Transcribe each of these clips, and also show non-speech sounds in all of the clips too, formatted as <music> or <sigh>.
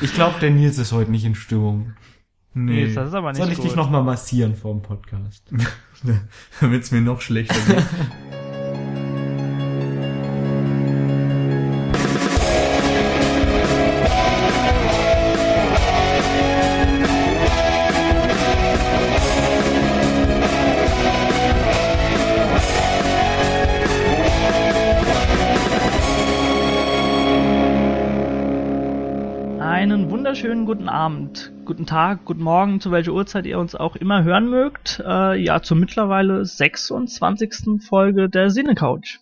Ich glaube, der Nils ist heute nicht in Stimmung. Nee, das ist aber nicht Soll ich gut. dich nochmal massieren vor dem Podcast? <laughs> Damit es mir noch schlechter geht. Abend, guten Tag, guten Morgen, zu welcher Uhrzeit ihr uns auch immer hören mögt. Äh, ja, zur mittlerweile 26. Folge der Sinne-Couch.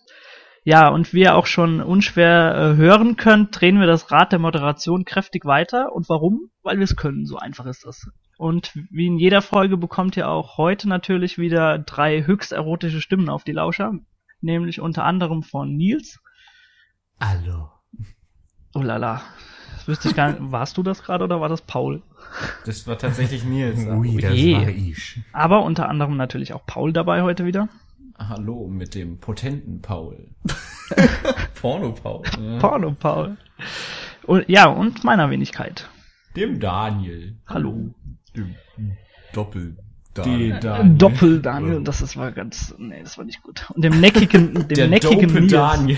Ja, und wie ihr auch schon unschwer äh, hören könnt, drehen wir das Rad der Moderation kräftig weiter. Und warum? Weil wir es können, so einfach ist das. Und wie in jeder Folge bekommt ihr auch heute natürlich wieder drei höchst erotische Stimmen auf die Lauscher. Nämlich unter anderem von Nils. Hallo. Oh lala. Das wüsste ich gar nicht. Warst du das gerade oder war das Paul? Das war tatsächlich Nils. <laughs> Ui, das je. war ich. Aber unter anderem natürlich auch Paul dabei heute wieder. Hallo mit dem potenten Paul. <laughs> Porno-Paul. Ja. Porno Paul. Und, ja, und meiner Wenigkeit. Dem Daniel. Hallo. Doppel. Die Daniel. Doppel Daniel, das ist war ganz, nee, das war nicht gut. Und dem <laughs> neckigen, dem Der neckigen. Daniel.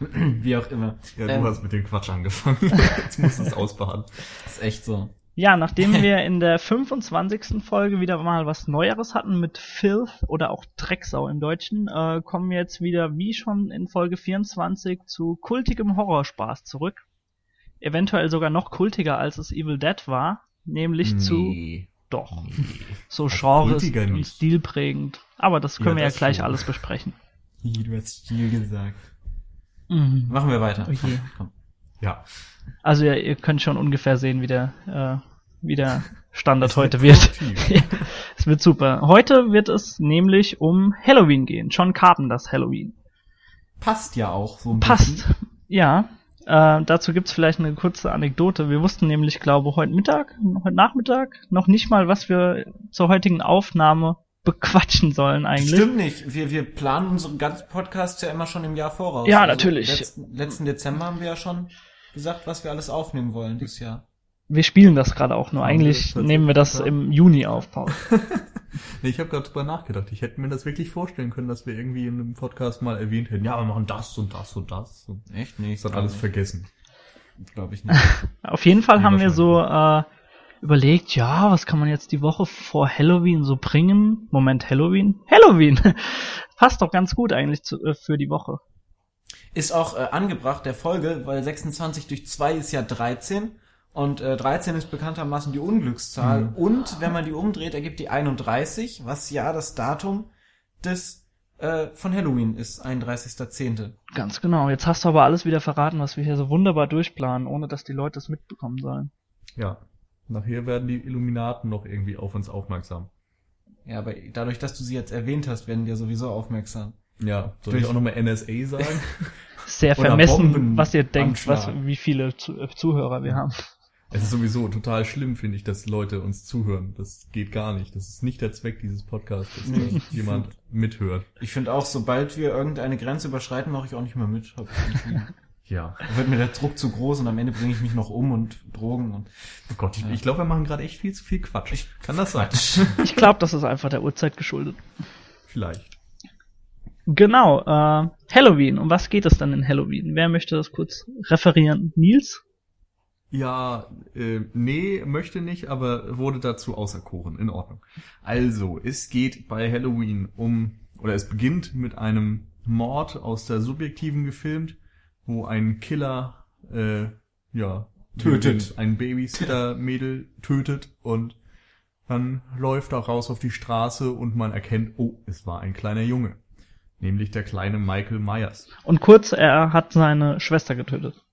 <clears throat> Wie auch immer. Ja, du Ähm, hast mit dem Quatsch angefangen. <laughs> Jetzt musst du es ausbaden. ist echt so. Ja, nachdem <laughs> wir in der 25. Folge wieder mal was Neueres hatten mit Filth oder auch Drecksau im Deutschen, äh, kommen wir jetzt wieder, wie schon in Folge 24, zu kultigem Horrorspaß zurück. Eventuell sogar noch kultiger, als es Evil Dead war, nämlich zu Nee. Doch. Nee. So Also Genres kultiger und stilprägend. Aber das können Ja, wir ja das gleich schon. alles besprechen. Du hast Stil gesagt. Mhm. Machen wir weiter. Je. <laughs> Komm. Ja. Also ja, ihr könnt schon ungefähr sehen, wie der, äh, wie der <laughs> Standard heute wird <laughs> es wird super. Heute wird es nämlich um Halloween gehen. John Carpenters Halloween. Passt ja auch so ein Passt. bisschen. Ja. Äh, dazu gibt's vielleicht eine kurze Anekdote. Wir wussten nämlich, glaube heute Mittag, heute Nachmittag noch nicht mal, was wir zur heutigen Aufnahme bequatschen sollen eigentlich. Stimmt nicht. Wir, wir planen unseren ganzen Podcast ja immer schon im Jahr voraus. Also Ja, natürlich. Letzten, letzten Dezember haben wir ja schon gesagt, was wir alles aufnehmen wollen dieses Jahr. Wir spielen das gerade auch nur. Eigentlich nehmen wir das im Juni auf, Paul. <laughs> Nee, ich habe gerade drüber nachgedacht. Ich hätte mir das wirklich vorstellen können, dass wir irgendwie in einem Podcast mal erwähnt hätten, ja, wir machen das und das und das. Und Echt nicht? das hat alles vergessen. Glaube ich <laughs> nicht. Auf jeden Fall Nee, haben wir so äh, überlegt, ja, was kann man jetzt die Woche vor Halloween so bringen? Moment, Halloween? Halloween! <laughs> Passt doch ganz gut eigentlich zu, äh, für die Woche. Ist auch äh, angebracht der Folge, weil 26 durch 2 ist ja 13 und äh, 13 ist bekanntermaßen die Unglückszahl Mhm. und wenn man die umdreht, ergibt die 31, was ja das Datum des äh, von Halloween ist, 31.10. Ganz genau. Jetzt hast du aber alles wieder verraten, was wir hier so wunderbar durchplanen, ohne dass die Leute es mitbekommen sollen. Ja. Nachher werden die Illuminaten noch irgendwie auf uns aufmerksam. Ja, aber dadurch, dass du sie jetzt erwähnt hast, werden die ja sowieso aufmerksam. Ja. Soll Durch- ich auch nochmal NSA sagen? <laughs> Sehr vermessen, Bomben- was ihr denkt, was, wie viele äh, Zuhörer wir haben. es ist sowieso total schlimm, finde ich, dass Leute uns zuhören. Das geht gar nicht. Das ist nicht der Zweck dieses Podcasts, dass Nee. dass <laughs> jemand mithört. Ich finde auch, sobald wir irgendeine Grenze überschreiten, mache ich auch nicht mehr mit. Ich. Ja. Da wird mir der Druck zu groß und am Ende bringe ich mich noch um und Drogen und Oh Gott, ich, Ja. ich glaube, wir machen gerade echt viel zu viel Quatsch. Kann das sein? <laughs> <laughs> Ich glaube, das ist einfach der Uhrzeit geschuldet. Vielleicht. Genau, äh, Halloween. Um was geht es dann in Halloween? Wer möchte das kurz referieren? Nils? Ja, äh, nee, möchte nicht, aber wurde dazu auserkoren. In Ordnung. Also, es geht bei Halloween um, oder es beginnt mit einem Mord aus der Subjektiven gefilmt, wo ein Killer, äh, ja, Tötet. Ein Babysitter-Mädel tötet und dann läuft er raus auf die Straße und man erkennt, oh, es war ein kleiner Junge. Nämlich der kleine Michael Myers. Und kurz, er hat seine Schwester getötet.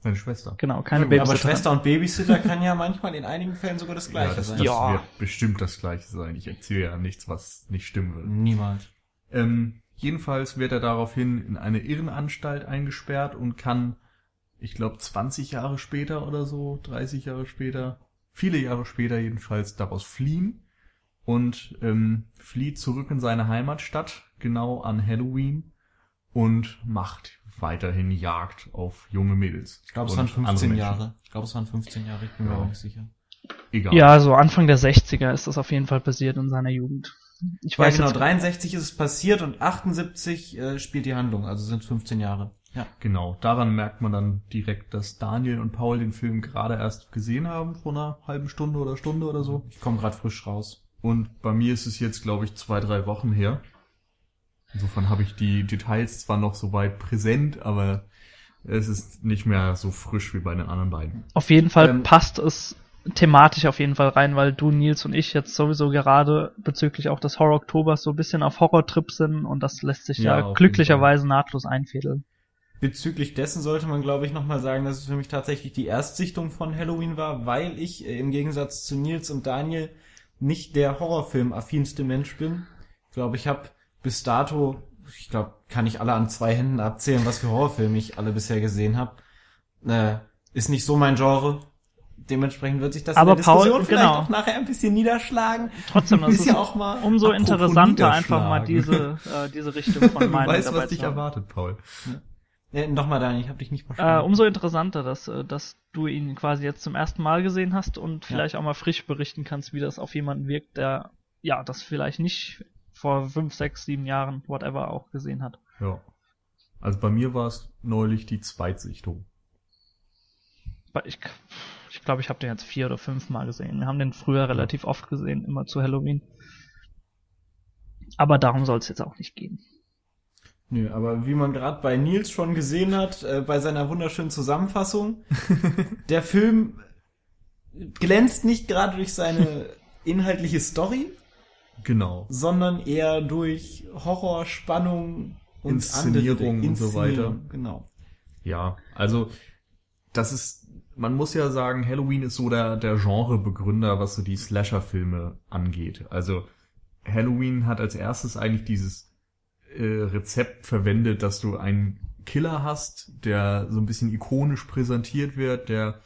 Seine Schwester. Genau, keine aber Babysitter. Schwester und Babysitter kann ja manchmal in einigen Fällen sogar das Ja, gleiche das, sein. das Ja. wird bestimmt das gleiche sein. Ich erzähle ja nichts, was nicht stimmen wird. Niemals. Ähm, jedenfalls wird er daraufhin in eine Irrenanstalt eingesperrt und kann, ich glaube, 20 Jahre später oder so, 30 Jahre später, viele Jahre später jedenfalls daraus fliehen und ähm, flieht zurück in seine Heimatstadt, genau an Halloween und macht weiterhin Jagd auf junge Mädels. Ich glaube, es waren andere 15 Menschen. Jahre. Ich glaube, es waren 15 Jahre, ich bin mir Ja. aber nicht sicher. Egal. Ja, so Anfang der 60er ist das auf jeden Fall passiert in seiner Jugend. Ich Ja, weiß genau, jetzt, 63 ist es passiert und 78 äh, spielt die Handlung, also sind 15 Jahre. Ja. Genau, daran merkt man dann direkt, dass Daniel und Paul den Film gerade erst gesehen haben, vor einer halben Stunde oder Stunde oder so. Ich komme gerade frisch raus. Und bei mir ist es jetzt, glaube ich, zwei, drei Wochen her. Insofern habe ich die Details zwar noch so weit präsent, aber es ist nicht mehr so frisch wie bei den anderen beiden. auf jeden Fall Ähm, passt es thematisch auf jeden Fall rein, weil du, Nils und ich jetzt sowieso gerade bezüglich auch des Horror-Oktobers so ein bisschen auf Horrortrip sind und das lässt sich Ja, ja, glücklicherweise nahtlos einfädeln. Bezüglich dessen sollte man, glaube ich, nochmal sagen, dass es für mich tatsächlich die Erstsichtung von Halloween war, weil ich äh, im Gegensatz zu Nils und Daniel nicht der Horrorfilm-affinste Mensch bin. Ich glaube, ich habe bis dato, ich glaube, kann ich alle an zwei Händen abzählen, was für Horrorfilme ich alle bisher gesehen habe. Äh, ist nicht so mein Genre. Dementsprechend wird sich das Aber in der Paul, Diskussion vielleicht genau. auch nachher ein bisschen niederschlagen. Trotzdem, <laughs> das ist ja auch mal umso interessanter einfach mal diese, <laughs> äh, diese Richtung von Du Meinung weißt, was dich erwartet, Paul. Äh, Nochmal, Daniel, ich habe dich nicht Äh, verstanden. umso interessanter, dass, äh, dass du ihn quasi jetzt zum ersten Mal gesehen hast und vielleicht auch mal frisch berichten kannst, wie das auf jemanden wirkt, der ja das vielleicht nicht vor fünf, sechs, sieben Jahren, whatever, auch gesehen hat. Ja. Also bei mir war es neulich die Zweitsichtung. Weil Ich, ich glaube, ich habe den jetzt vier oder fünf Mal gesehen. Wir haben den früher relativ oft gesehen, immer zu Halloween. Aber darum soll es jetzt auch nicht gehen. Nö, aber wie man gerade bei Nils schon gesehen hat, äh, bei seiner wunderschönen Zusammenfassung, <laughs> der Film glänzt nicht gerade durch seine inhaltliche Story, Genau. sondern eher durch Horror, Spannung und Inszenierung andere und so Inszenierung, weiter. Genau. Ja, also das ist, man muss ja sagen, Halloween ist so der, der Genrebegründer, was so die Slasher-Filme angeht. Also Halloween hat als erstes eigentlich dieses äh, Rezept verwendet, dass du einen Killer hast, der so ein bisschen ikonisch präsentiert wird, der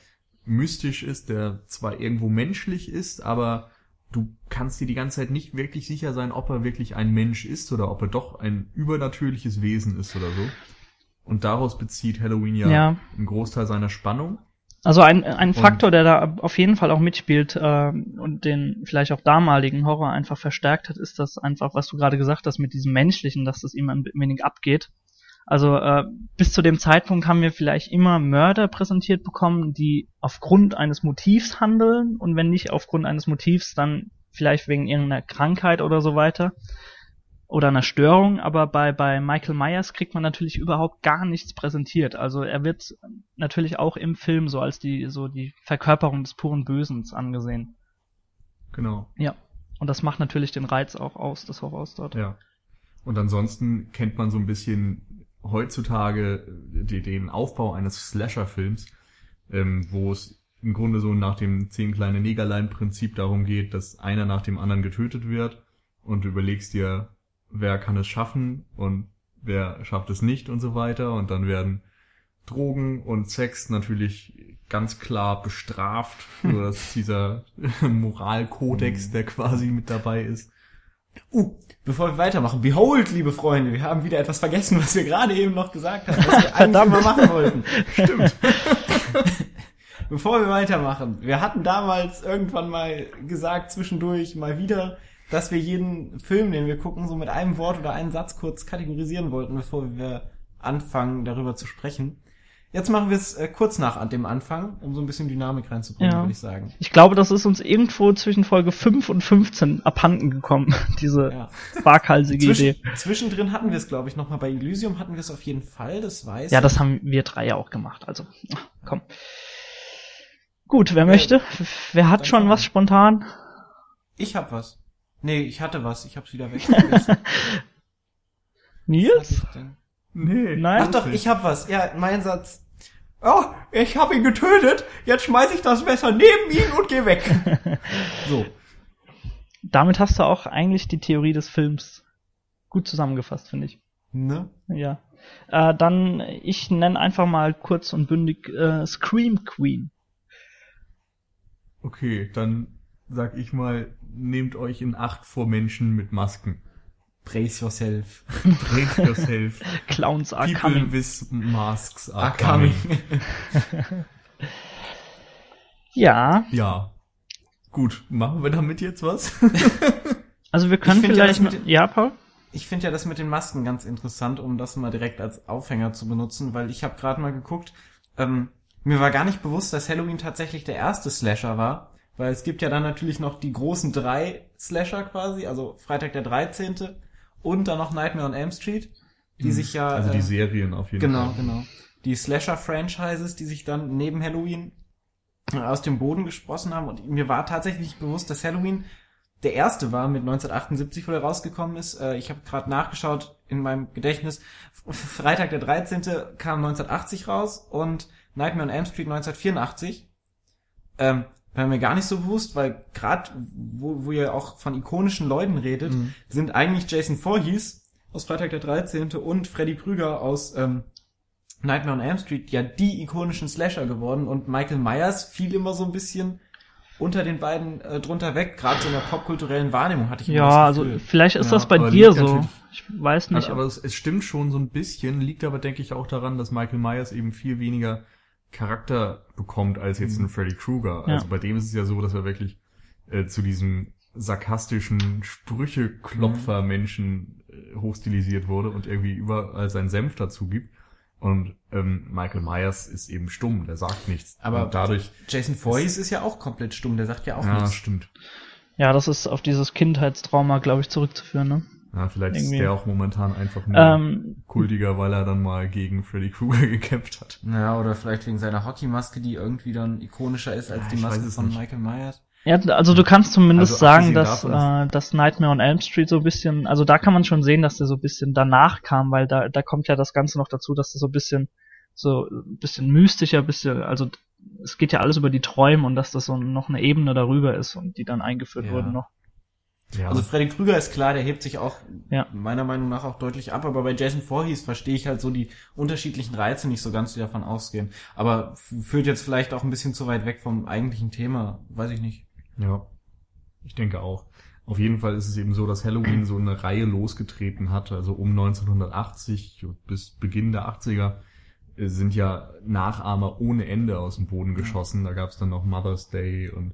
mystisch ist, der zwar irgendwo menschlich ist, aber du kannst dir die ganze Zeit nicht wirklich sicher sein, ob er wirklich ein Mensch ist oder ob er doch ein übernatürliches Wesen ist oder so. Und daraus bezieht Halloween ja, Ja. einen Großteil seiner Spannung. Also ein, ein Faktor, der da auf jeden Fall auch mitspielt äh, und den vielleicht auch damaligen Horror einfach verstärkt hat, ist das einfach, was du gerade gesagt hast mit diesem Menschlichen, dass das ihm ein wenig abgeht. Also äh, bis zu dem Zeitpunkt haben wir vielleicht immer Mörder präsentiert bekommen, die aufgrund eines Motivs handeln und wenn nicht aufgrund eines Motivs, dann vielleicht wegen irgendeiner Krankheit oder so weiter oder einer Störung, aber bei, bei Michael Myers kriegt man natürlich überhaupt gar nichts präsentiert. Also er wird natürlich auch im Film so als die, so die Verkörperung des puren Bösens angesehen. Genau. Ja. Und das macht natürlich den Reiz auch aus des Horrors dort. Ja. Und ansonsten kennt man so ein bisschen heutzutage die, den Aufbau eines Slasher-Films, ähm, wo es im Grunde so nach dem zehn kleine Negerlein-Prinzip darum geht, dass einer nach dem anderen getötet wird und du überlegst dir, wer kann es schaffen und wer schafft es nicht und so weiter und dann werden Drogen und Sex natürlich ganz klar bestraft, so <laughs> dass dieser <laughs> Moralkodex, der quasi mit dabei ist. Uh, bevor wir weitermachen, behold, liebe Freunde, wir haben wieder etwas vergessen, was wir gerade eben noch gesagt haben, was wir <laughs> eigentlich mal machen wollten. Stimmt. Bevor wir weitermachen, wir hatten damals irgendwann mal gesagt, zwischendurch mal wieder, dass wir jeden Film, den wir gucken, so mit einem Wort oder einem Satz kurz kategorisieren wollten, bevor wir anfangen, darüber zu sprechen. Jetzt machen wir es äh, kurz nach dem Anfang, um so ein bisschen Dynamik reinzubringen, Ja. würde ich sagen. Ich glaube, das ist uns irgendwo zwischen Folge 5 und 15 abhanden gekommen, <laughs> diese Ja. waghalsige Idee. Zwischen, zwischendrin hatten wir es, glaube ich, nochmal bei Elysium hatten wir es auf jeden Fall, das weiß Ja, das haben wir drei ja auch gemacht, also ach, komm. Gut, wer möchte? Wer hat dann schon was an. spontan? Ich hab was. Nee, ich hatte was, ich hab's wieder weg. <laughs> Was hatte Nils? Nee. Nein? Ach doch, ich hab was. Ja, mein Satz. Oh, ich hab ihn getötet. Jetzt schmeiß ich das Messer neben ihn und geh weg. <laughs> so. Damit hast du auch eigentlich die Theorie des Films gut zusammengefasst, finde ich. Ne? Ja. Äh, dann, ich nenne einfach mal kurz und bündig äh, Scream Queen. Okay, dann sag ich mal, nehmt euch in Acht vor Menschen mit Masken. Brace yourself. <laughs> Brace yourself. Clowns are People coming. with masks are, Are coming. coming. <laughs> Ja, Ja. Gut, machen wir damit jetzt was? <laughs> also wir können ja, vielleicht... das mit ja, Paul? Ich finde ja das mit den Masken ganz interessant, um das mal direkt als Aufhänger zu benutzen, weil ich habe gerade mal geguckt, ähm, mir war gar nicht bewusst, dass Halloween tatsächlich der erste Slasher war, weil es gibt ja dann natürlich noch die großen drei Slasher quasi, also Freitag der 13. und dann noch Nightmare on Elm Street, die sich ja... also die äh, Serien auf jeden Genau, Fall. genau. Die Slasher-Franchises, die sich dann neben Halloween äh, aus dem Boden gesprossen haben. Und mir war tatsächlich nicht bewusst, dass Halloween der erste war mit 1978, wo der rausgekommen ist. Äh, Ich habe gerade nachgeschaut in meinem Gedächtnis. Freitag der 13. kam 1980 raus und Nightmare on Elm Street 1984. Ähm, war mir gar nicht so bewusst, weil gerade wo, wo ihr auch von ikonischen Leuten redet, Mhm. sind eigentlich Jason Voorhees aus Freitag der 13. und Freddy Krüger aus ähm, Nightmare on Elm Street ja die ikonischen Slasher geworden und Michael Myers fiel immer so ein bisschen unter den beiden äh, drunter weg, gerade so in der popkulturellen Wahrnehmung hatte ich immer Ja, das also vielleicht ist Ja, das bei dir so. Ich weiß nicht. Also, aber es, es stimmt schon so ein bisschen, liegt aber, denke ich, auch daran, dass Michael Myers eben viel weniger Charakter bekommt als jetzt ein Freddy Krueger. Ja. Also bei dem ist es ja so, dass er wirklich äh, zu diesem sarkastischen Sprücheklopfer-Menschen äh, hochstilisiert wurde und irgendwie überall seinen Senf dazu gibt. Und ähm, Michael Myers ist eben stumm, der sagt nichts. Aber und dadurch, Jason Voorhees ist ja auch komplett stumm, der sagt ja auch ja, nichts. stimmt. ja, das ist auf dieses Kindheitstrauma, glaube ich, zurückzuführen. Ne? Ja, vielleicht Irgendwie. ist der auch momentan einfach nur Ähm, kultiger, weil er dann mal gegen Freddy Krueger <laughs> gekämpft hat. Ja, oder vielleicht wegen seiner Hockeymaske, die irgendwie dann ikonischer ist als Ja, die Maske von nicht. Michael Myers. Ja, also du kannst zumindest Also sagen, dass, davon äh, dass Nightmare on Elm Street so ein bisschen, also da kann man schon sehen, dass der so ein bisschen danach kam, weil da, da kommt ja das Ganze noch dazu, dass das so ein bisschen, so ein bisschen mystischer, bisschen, also es geht ja alles über die Träume und dass das so noch eine Ebene darüber ist und die dann eingeführt Ja. wurden noch. Ja, Also Freddy Krüger ist klar, der hebt sich auch Ja. meiner Meinung nach auch deutlich ab, aber bei Jason Voorhees verstehe ich halt so die unterschiedlichen Reize nicht so ganz, die davon ausgehen. Aber führt jetzt vielleicht auch ein bisschen zu weit weg vom eigentlichen Thema, weiß ich nicht. Ja, ich denke auch. Auf jeden Fall ist es eben so, dass Halloween so eine Reihe losgetreten hat. Also um 1980 bis Beginn der 80er äh, sind ja Nachahmer ohne Ende aus dem Boden geschossen. Da gab es dann noch Mother's Day und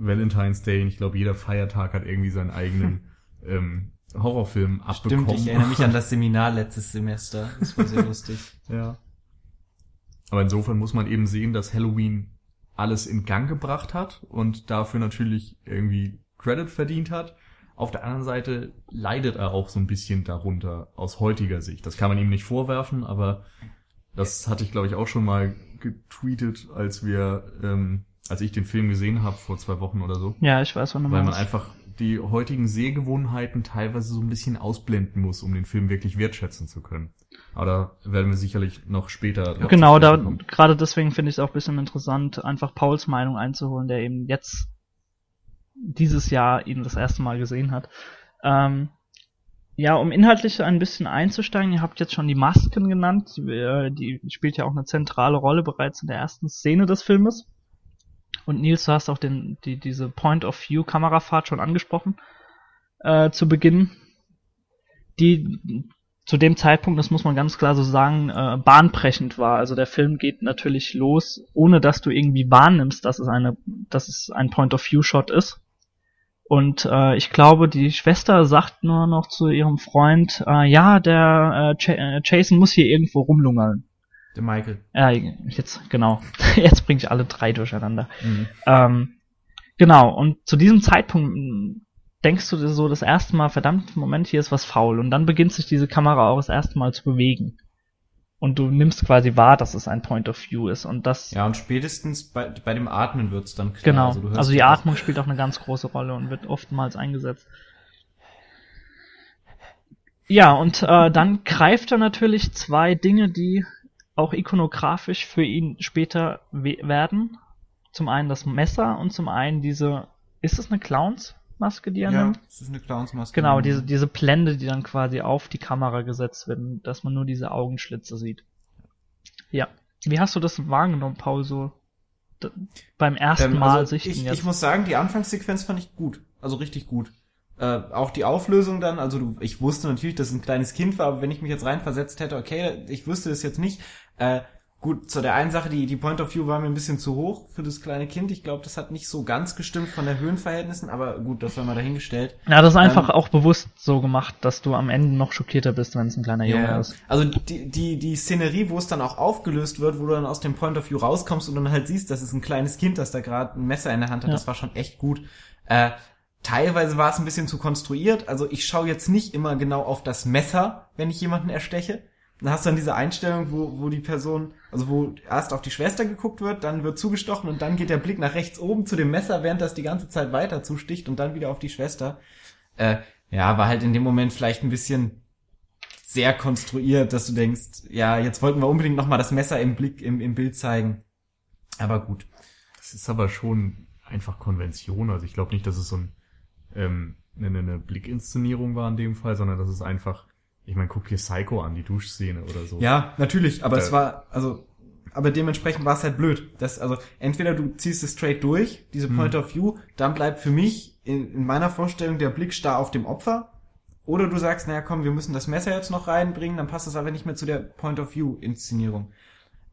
Valentine's Day. Und ich glaube, jeder Feiertag hat irgendwie seinen eigenen <laughs> ähm, Horrorfilm abbekommen. Stimmt, ich erinnere mich an das Seminar letztes Semester. Das war sehr lustig. <laughs> Ja. Aber insofern muss man eben sehen, dass Halloween alles in Gang gebracht hat und dafür natürlich irgendwie Credit verdient hat. Auf der anderen Seite leidet er auch so ein bisschen darunter aus heutiger Sicht. Das kann man ihm nicht vorwerfen, aber das hatte ich glaube ich auch schon mal getweetet, als wir, ähm, als ich den Film gesehen habe vor zwei Wochen oder so, Ja, ich weiß, wann du weil man einfach die heutigen Sehgewohnheiten teilweise so ein bisschen ausblenden muss, um den Film wirklich wertschätzen zu können. Aber da werden wir sicherlich noch später. Genau, da kommen. gerade deswegen finde ich es auch ein bisschen interessant, einfach Pauls Meinung einzuholen, der eben jetzt dieses Jahr ihn das erste Mal gesehen hat. Ähm, ja, um inhaltlich ein bisschen einzusteigen, ihr habt jetzt schon die Masken genannt, die, äh, die spielt ja auch eine zentrale Rolle bereits in der ersten Szene des Filmes. Und Nils, du hast auch den, die, diese Point-of-View-Kamerafahrt schon angesprochen äh, zu Beginn, die zu dem Zeitpunkt, das muss man ganz klar so sagen, äh, bahnbrechend war. Also der Film geht natürlich los, ohne dass du irgendwie wahrnimmst, dass es eine, dass es ein Point-of-View-Shot ist. Und äh, ich glaube, die Schwester sagt nur noch zu ihrem Freund, äh, ja, der äh, äh, Jason muss hier irgendwo rumlungern. Der Michael. Ja, jetzt, genau. <laughs> Jetzt bringe ich alle drei durcheinander. Mhm. Ähm, genau, und zu diesem Zeitpunkt mh, denkst du dir so das erste Mal, verdammt, Moment, hier ist was faul. Und dann beginnt sich diese Kamera auch das erste Mal zu bewegen. Und du nimmst quasi wahr, dass es ein Point of View ist. Und das, Ja, und spätestens bei, bei dem Atmen wird's dann klar. genau. hörst Also, die Atmung spielt auch eine ganz große Rolle und wird oftmals eingesetzt. Ja, und äh, dann greift er natürlich zwei Dinge, die auch ikonografisch für ihn später we werden. Zum einen das Messer und zum einen diese, ist es eine Clownsmaske, die er Ja, nimmt? das ist eine Clownsmaske. Genau, diese, diese Blende, die dann quasi auf die Kamera gesetzt wird, dass man nur diese Augenschlitze sieht. Ja. Wie hast du das wahrgenommen, Paul, so beim ersten Ähm, Mal also sichten ich, jetzt? ich muss sagen, die Anfangssequenz fand ich gut. Also richtig gut. Äh, auch die Auflösung dann, also du, ich wusste natürlich, dass es ein kleines Kind war, aber wenn ich mich jetzt reinversetzt hätte, okay, ich wüsste es jetzt nicht. Äh, gut, zu der einen Sache, die, die Point of View war mir ein bisschen zu hoch für das kleine Kind. Ich glaube, das hat nicht so ganz gestimmt von der Höhenverhältnissen, aber gut, das war mal dahingestellt. Ja, das ist einfach ähm, auch bewusst so gemacht, dass du am Ende noch schockierter bist, wenn es ein kleiner Junge yeah. ist. Also die, die, die Szenerie, wo es dann auch aufgelöst wird, wo du dann aus dem Point of View rauskommst und dann halt siehst, das ist ein kleines Kind, das da gerade ein Messer in der Hand hat, ja. das war schon echt gut. Äh, Teilweise war es ein bisschen zu konstruiert. Also ich schaue jetzt nicht immer genau auf das Messer, wenn ich jemanden ersteche. Dann hast du dann diese Einstellung, wo, wo die Person, also wo erst auf die Schwester geguckt wird, dann wird zugestochen und dann geht der Blick nach rechts oben zu dem Messer, während das die ganze Zeit weiter zusticht und dann wieder auf die Schwester. Äh, ja, war halt in dem Moment vielleicht ein bisschen sehr konstruiert, dass du denkst, ja, jetzt wollten wir unbedingt nochmal das Messer im Blick, im, im Bild zeigen. Aber gut. Das ist aber schon einfach Konvention. Also ich glaube nicht, dass es so ein ähm, eine, eine Blickinszenierung war in dem Fall, sondern das ist einfach, ich meine, guck dir Psycho an, die Duschszene oder so. Ja, natürlich, aber da, es war, also, aber dementsprechend war es halt blöd. Das, also, entweder du ziehst es straight durch, diese hm. Point of View, dann bleibt für mich in, in meiner Vorstellung der Blick starr auf dem Opfer, oder du sagst, naja, komm, wir müssen das Messer jetzt noch reinbringen, dann passt das aber nicht mehr zu der Point of View Inszenierung.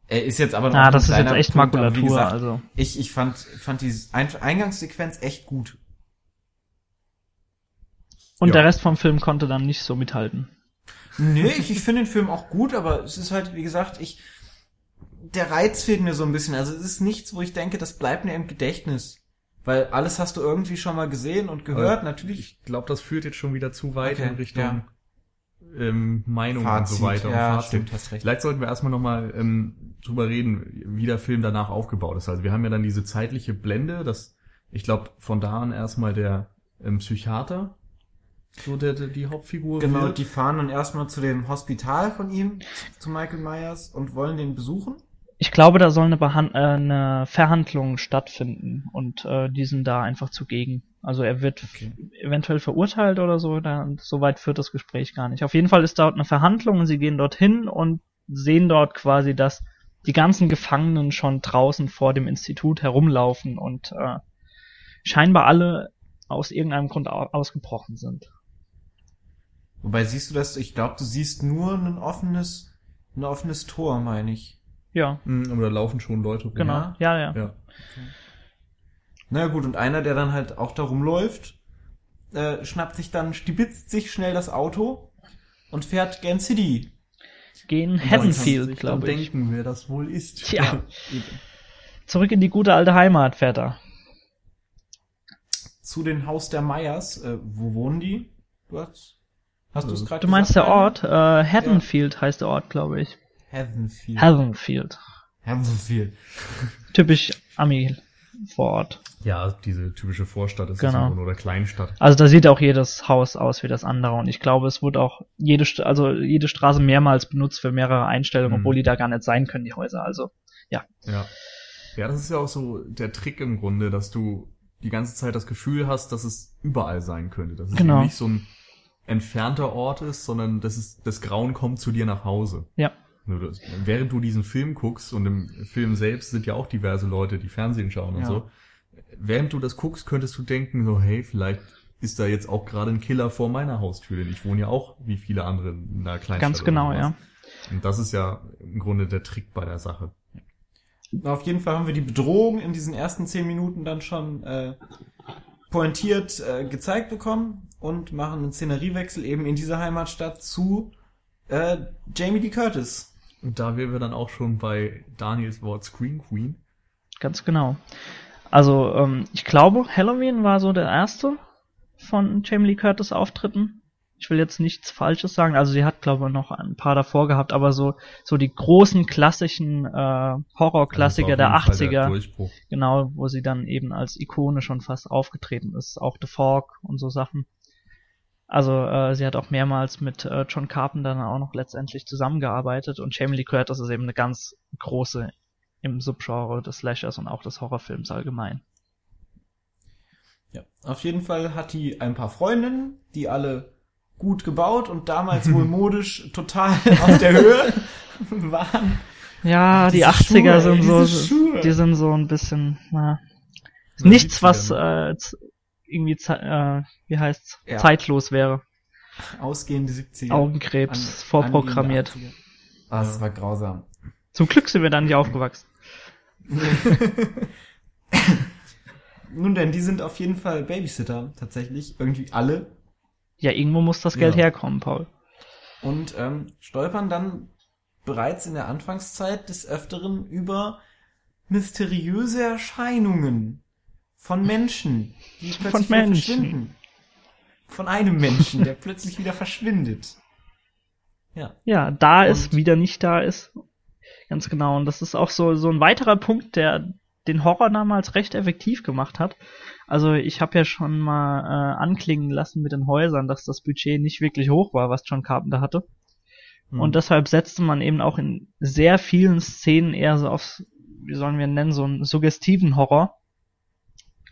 Er ist jetzt aber noch ah, das ist jetzt echt Punkt, Makulatur, gesagt, also. Ich, ich fand, fand die Eingangssequenz echt gut. Und ja. der Rest vom Film konnte dann nicht so mithalten. Nee, ich, ich finde den Film auch gut, aber es ist halt, wie gesagt, ich, der Reiz fehlt mir so ein bisschen. Also es ist nichts, wo ich denke, das bleibt mir im Gedächtnis. Weil alles hast du irgendwie schon mal gesehen und gehört, aber natürlich. Ich glaube, das führt jetzt schon wieder zu weit okay, in Richtung ja. ähm, Meinung Fazit, und so weiter. Ja, Fazit. stimmt, hast recht. Vielleicht sollten wir erstmal nochmal ähm, drüber reden, wie der Film danach aufgebaut ist. Also wir haben ja dann diese zeitliche Blende, dass ich glaube, von da an erstmal der ähm, Psychiater so der, der die Hauptfigur Genau, wird. die fahren dann erstmal zu dem Hospital von ihm, zu Michael Myers und wollen den besuchen. Ich glaube, da soll eine, Behand äh, eine Verhandlung stattfinden und äh, die sind da einfach zugegen. Also er wird okay. eventuell verurteilt oder so, da, so weit führt das Gespräch gar nicht. Auf jeden Fall ist dort eine Verhandlung und sie gehen dorthin und sehen dort quasi, dass die ganzen Gefangenen schon draußen vor dem Institut herumlaufen und äh, scheinbar alle aus irgendeinem Grund ausgebrochen sind. Wobei siehst du das, ich glaube, du siehst nur ein offenes, ein offenes Tor, meine ich. Ja. Mhm, aber da laufen schon Leute rum. Genau, ja, ja. ja. ja. Okay. Na gut, und einer, der dann halt auch da rumläuft, äh, schnappt sich dann, stibitzt sich schnell das Auto und fährt Gen City. Gehen Haddonfield, glaube ich. denken, wer das wohl ist. Tja. <laughs> Zurück in die gute alte Heimat fährt er. Zu den Haus der Meyers. Äh, wo wohnen die? Du hast Hast du es gerade Du meinst der Ort? Äh, Haddonfield ja. heißt der Ort, glaube ich. Haddonfield. Haddonfield. Haddonfield. <laughs> Typisch Ami Vorort. Ja, diese typische Vorstadt ist genau. oder Kleinstadt. Also da sieht auch jedes Haus aus wie das andere und ich glaube, es wurde auch jede, also jede Straße mehrmals benutzt für mehrere Einstellungen, mhm. obwohl die da gar nicht sein können, die Häuser. Also ja. Ja. Ja, das ist ja auch so der Trick im Grunde, dass du die ganze Zeit das Gefühl hast, dass es überall sein könnte. Dass es genau. nicht so ein entfernter Ort ist, sondern das ist, das Grauen kommt zu dir nach Hause. Ja. Während du diesen Film guckst und im Film selbst sind ja auch diverse Leute, die Fernsehen schauen und ja. so. Während du das guckst, könntest du denken so, hey, vielleicht ist da jetzt auch gerade ein Killer vor meiner Haustür, denn ich wohne ja auch wie viele andere in einer Kleinstadt. Ganz genau, ja. Und das ist ja im Grunde der Trick bei der Sache. Auf jeden Fall haben wir die Bedrohung in diesen ersten zehn Minuten dann schon äh, pointiert äh, gezeigt bekommen und machen einen Szeneriewechsel eben in dieser Heimatstadt zu äh, Jamie Lee Curtis. Und da wären wir dann auch schon bei Daniels Wort Screen Queen. Ganz genau. Also ähm, ich glaube, Halloween war so der erste von Jamie Lee Curtis Auftritten ich will jetzt nichts Falsches sagen, also sie hat glaube ich noch ein paar davor gehabt, aber so so die großen klassischen äh, Horrorklassiker der 80er, der genau, wo sie dann eben als Ikone schon fast aufgetreten ist, auch The Fork und so Sachen. Also äh, sie hat auch mehrmals mit äh, John Carpenter dann auch noch letztendlich zusammengearbeitet und Jamie Lee Curtis ist eben eine ganz große im Subgenre des Slashers und auch des Horrorfilms allgemein. Ja, auf jeden Fall hat die ein paar Freundinnen, die alle gut gebaut und damals wohl <laughs> modisch total auf der Höhe <laughs> waren. Ja, die 80er Schuhe, sind so, Schuhe. die sind so ein bisschen, na, nichts, was äh, irgendwie, ze- äh, wie heißt's, Ja. zeitlos wäre. Ausgehende 70er. Augenkrebs An- vorprogrammiert. angehende 80er. Ah, das war grausam. Zum Glück sind wir da nicht aufgewachsen. <laughs> Nun denn, die sind auf jeden Fall Babysitter, tatsächlich. Irgendwie alle. Ja, irgendwo muss das Geld Ja. herkommen, Paul. Und ähm, stolpern dann bereits in der Anfangszeit des Öfteren über mysteriöse Erscheinungen von Menschen, die plötzlich Von wieder Menschen. verschwinden. Von einem Menschen, der plötzlich wieder verschwindet. Ja. Ja, da ist, Und- wieder nicht da ist. Ganz genau. Und das ist auch so, so ein weiterer Punkt, der den Horror damals recht effektiv gemacht hat. Also ich habe ja schon mal äh, anklingen lassen mit den Häusern, dass das Budget nicht wirklich hoch war, was John Carpenter hatte. Hm. Und deshalb setzte man eben auch in sehr vielen Szenen eher so auf, wie sollen wir ihn nennen, so einen suggestiven Horror.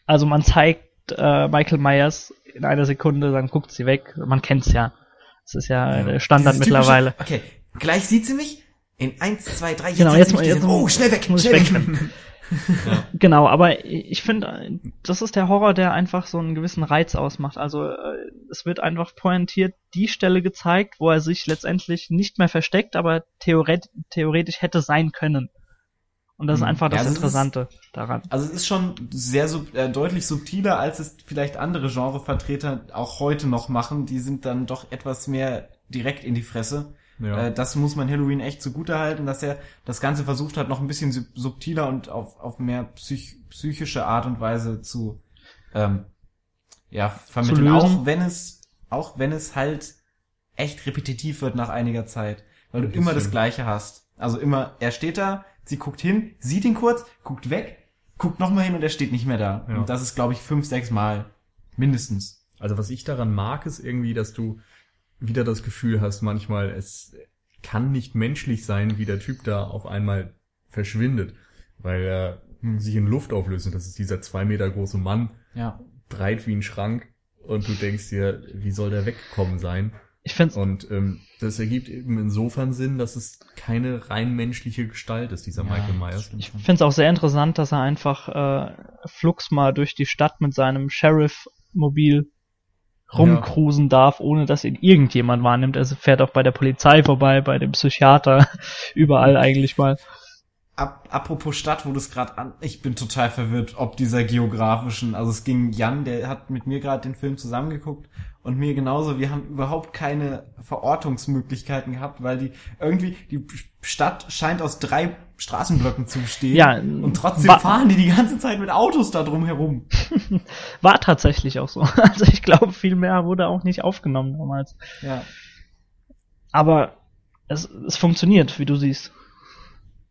Also man zeigt äh, Michael Myers in einer Sekunde, dann guckt sie weg. Man kennt's ja. Das ist ja, Ja. Standard typische- mittlerweile. Okay, gleich sieht sie mich. In eins, zwei, drei, jetzt Genau, jetzt jetzt gesehen. Oh, schnell weg, muss ich schnell weg. <laughs> wegrennen. Genau, aber ich finde, das ist der Horror, der einfach so einen gewissen Reiz ausmacht. Also äh, es wird einfach pointiert die Stelle gezeigt, wo er sich letztendlich nicht mehr versteckt, aber theoret theoretisch hätte sein können. Und das ist Hm. einfach Ja, das das ist- Interessante daran. Also es ist schon sehr sub äh, deutlich subtiler, als es vielleicht andere Genrevertreter auch heute noch machen. Die sind dann doch etwas mehr direkt in die Fresse. Ja. Äh, das muss man Halloween echt zugute halten, dass er das Ganze versucht hat, noch ein bisschen sub subtiler und auf, auf mehr psych psychische Art und Weise zu ähm, ja, vermitteln. Auch wenn es, auch wenn es halt echt repetitiv wird nach einiger Zeit. Weil du immer das. Gleiche hast. Also immer, er steht da, sie guckt hin, sieht ihn kurz, guckt weg, guckt nochmal hin und er steht nicht mehr da. Ja. Und das ist, glaube ich, fünf, sechs Mal. Mindestens. Also was ich daran mag, ist irgendwie, dass du wieder das Gefühl hast, manchmal, es kann nicht menschlich sein, wie der Typ da auf einmal verschwindet, weil er sich in Luft auflöst. Und das ist dieser zwei Meter große Mann, Ja. breit wie ein Schrank. Und du denkst dir, wie soll der weggekommen sein? Ich finde Und ähm, das ergibt eben insofern Sinn, dass es keine rein menschliche Gestalt ist, dieser Michael Myers. ich find's auch sehr interessant, dass er einfach äh, flugs mal durch die Stadt mit seinem Sheriff-Mobil rumcruisen darf, ohne dass ihn irgendjemand wahrnimmt. Er fährt auch bei der Polizei vorbei, bei dem Psychiater, <laughs> überall eigentlich mal. Ap apropos Stadt, wo du es gerade an, ich bin total verwirrt, ob dieser geografischen, also es ging Jan, der hat mit mir gerade den Film zusammengeguckt und mir genauso, wir haben überhaupt keine Verortungsmöglichkeiten gehabt, weil die irgendwie, die Stadt scheint aus drei Straßenblöcken zu bestehen Ja, und trotzdem wa- fahren die die ganze Zeit mit Autos da drum herum. <laughs> War tatsächlich auch so. <laughs> Also ich glaube, viel mehr wurde auch nicht aufgenommen damals. Ja. Aber es, es funktioniert, wie du siehst.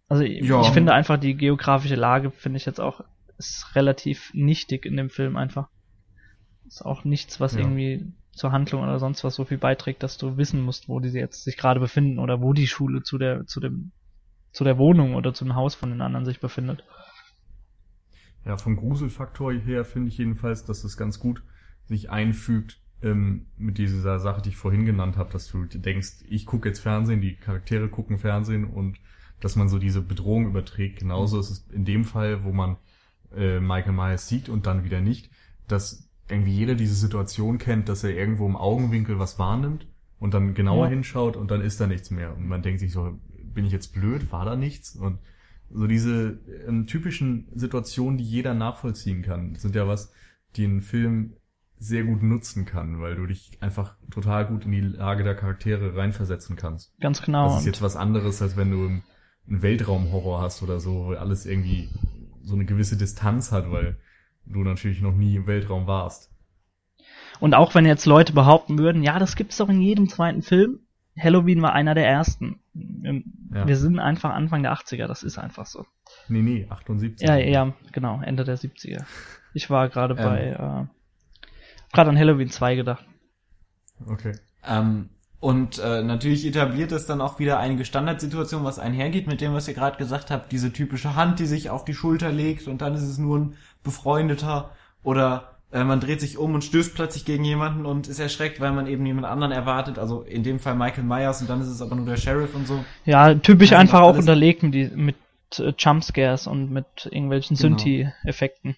Also ich, Ja. ich finde einfach die geografische Lage finde ich jetzt auch ist relativ nichtig in dem Film einfach. Ist auch nichts, was Ja. irgendwie zur Handlung oder sonst was so viel beiträgt, dass du wissen musst, wo die jetzt sich gerade befinden oder wo die Schule zu der zu dem zu der Wohnung oder zum Haus von den anderen sich befindet. Ja, vom Gruselfaktor her finde ich jedenfalls, dass es ganz gut sich einfügt ähm, mit dieser Sache, die ich vorhin genannt habe, dass du denkst, ich gucke jetzt Fernsehen, die Charaktere gucken Fernsehen und dass man so diese Bedrohung überträgt. Genauso ist es in dem Fall, wo man äh, Michael Myers sieht und dann wieder nicht, dass irgendwie jeder diese Situation kennt, dass er irgendwo im Augenwinkel was wahrnimmt und dann genauer Ja. hinschaut und dann ist da nichts mehr. Und man denkt sich so, bin ich jetzt blöd? War da nichts? Und so diese ähm, typischen Situationen, die jeder nachvollziehen kann, sind ja was, die ein Film sehr gut nutzen kann, weil du dich einfach total gut in die Lage der Charaktere reinversetzen kannst. Ganz genau. Das ist jetzt was anderes, als wenn du einen Weltraumhorror hast oder so, wo alles irgendwie so eine gewisse Distanz hat, weil du natürlich noch nie im Weltraum warst. Und auch wenn jetzt Leute behaupten würden, ja, das gibt's doch in jedem zweiten Film. Halloween war einer der ersten. Ähm, Ja. Wir sind einfach Anfang der 80er, das ist einfach so. Nee, nee, 78. Ja, ja, genau, Ende der 70er. Ich war gerade Ähm. bei, äh, gerade an Halloween 2 gedacht. Okay. Ähm, und äh, natürlich etabliert es dann auch wieder einige Standardsituationen, was einhergeht mit dem, was ihr gerade gesagt habt. Diese typische Hand, die sich auf die Schulter legt und dann ist es nur ein Befreundeter oder äh, man dreht sich um und stößt plötzlich gegen jemanden und ist erschreckt, weil man eben jemand anderen erwartet. Also in dem Fall Michael Myers und dann ist es aber nur der Sheriff und so. Ja, typisch Also einfach auch unterlegt mit, die, mit äh, Jumpscares und mit irgendwelchen Genau. Synthi-Effekten.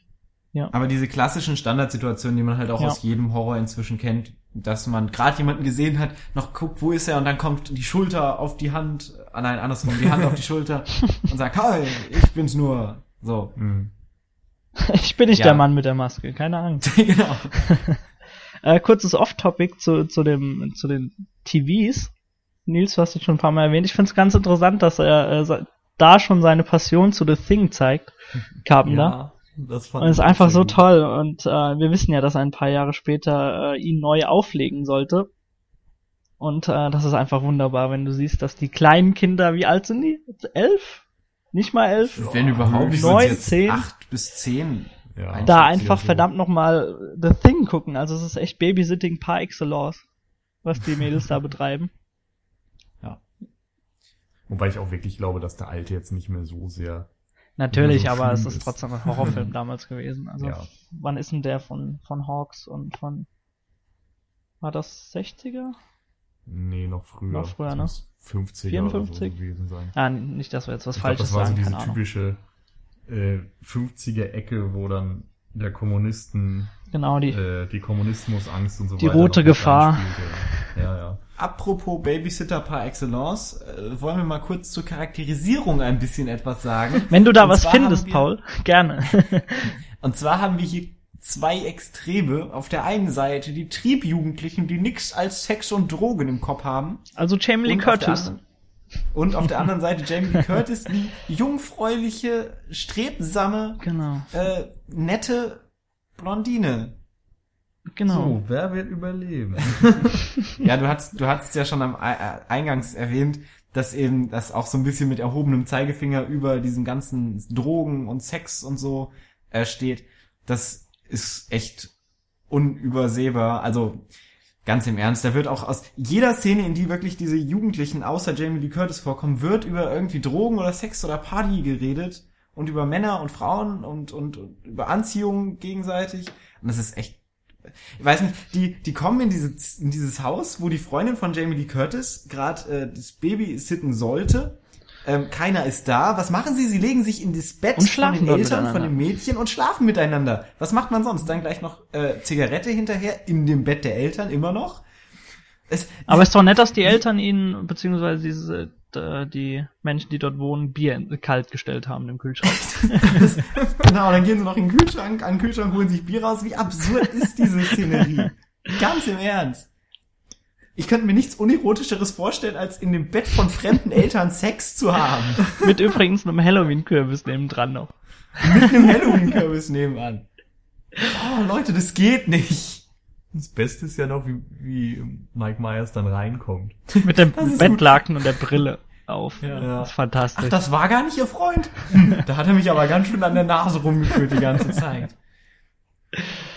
Ja. Aber diese klassischen Standardsituationen, die man halt auch Ja. aus jedem Horror inzwischen kennt, dass man gerade jemanden gesehen hat, noch guckt, wo ist er, und dann kommt die Schulter auf die Hand, ah nein, andersrum, die Hand auf die Schulter <laughs> und sagt, hi, ich bin's nur. So. Mhm. <laughs> Ich bin nicht Ja. der Mann mit der Maske, keine Angst. <laughs> genau. Äh, kurzes Off-Topic zu, zu, dem, zu den TVs. Nils, du hast es schon ein paar Mal erwähnt. Ich finde es ganz interessant, dass er äh, da schon seine Passion zu The Thing zeigt, Carpenter. Das fand Und es ist einfach so gut. toll. Und äh, wir wissen ja, dass er ein paar Jahre später äh, ihn neu auflegen sollte. Und äh, das ist einfach wunderbar, wenn du siehst, dass die kleinen Kinder, wie alt sind die? Elf? Nicht mal elf? Wenn überhaupt, neun, zehn. acht bis zehn. Ja. Da einfach so. verdammt nochmal The Thing gucken. Also es ist echt Babysitting par excellence, was die Mädels da <laughs> betreiben. Wobei ich auch wirklich glaube, dass der Alte jetzt nicht mehr so sehr. Natürlich, aber es ist trotzdem ein <laughs> Horrorfilm damals gewesen. Also Ja. wann ist denn der von, von Hawks und von war das 60er? Nee, noch früher. Noch früher, ne? muss 50er 54? oder so gewesen sein. Ah, nicht, dass wir jetzt was Ich Falsches das war so sagen, diese typische äh, 50er-Ecke, wo dann der Kommunisten, Genau, die. äh, die Kommunismusangst und so Die weiter. rote noch mit Gefahr. Ja, ja. Apropos Babysitter par excellence, äh, wollen wir mal kurz zur Charakterisierung ein bisschen etwas sagen. <laughs> Wenn du da Und was findest, wir- Paul, gerne. <laughs> Und zwar haben wir hier zwei Extreme. Auf der einen Seite die Triebjugendlichen, die nichts als Sex und Drogen im Kopf haben. Also Jamie Lee Curtis. Und auf der anderen Seite Jamie Lee Curtis, die jungfräuliche, strebsame, Genau, äh, nette Blondine. Genau. So, wer wird überleben? <laughs> Ja, du hast, du hast ja schon am äh, Eingangs erwähnt, dass eben das auch so ein bisschen mit erhobenem Zeigefinger über diesen ganzen Drogen und Sex und so äh, steht. Das ist echt unübersehbar. Also ganz im Ernst, da wird auch aus jeder Szene, in die wirklich diese Jugendlichen außer Jamie Lee Curtis vorkommen, wird über irgendwie Drogen oder Sex oder Party geredet und über Männer und Frauen und, und, und über Anziehung gegenseitig. Und das ist echt ich weiß nicht, die, die kommen in, diese, in dieses Haus, wo die Freundin von Jamie Lee Curtis gerade äh, das Baby sitten sollte. Ähm, keiner ist da. Was machen sie? Sie legen sich in das Bett Und von den Eltern, von den Mädchen und schlafen miteinander. Was macht man sonst? Dann gleich noch äh, Zigarette hinterher in dem Bett der Eltern immer noch. Es, Aber es ist doch nett, dass die Eltern ihnen, beziehungsweise diese, äh, die Menschen, die dort wohnen, Bier in- kalt gestellt haben im Kühlschrank. <laughs> genau, dann gehen sie noch in den Kühlschrank, an den Kühlschrank holen sich Bier raus. Wie absurd ist diese Szenerie? Ganz im Ernst. Ich könnte mir nichts unerotischeres vorstellen, als in dem Bett von fremden Eltern Sex zu haben. Mit übrigens einem Halloween-Kürbis nebendran noch. Mit einem Halloween-Kürbis nebenan. Oh, Leute, das geht nicht. Das Beste ist ja noch, wie, wie Mike Myers dann reinkommt. Mit dem Bettlaken und der Brille auf. Ja. Das ist fantastisch. Ach, das war gar nicht ihr Freund. <laughs> Da hat er mich aber ganz schön an der Nase rumgeführt die ganze Zeit.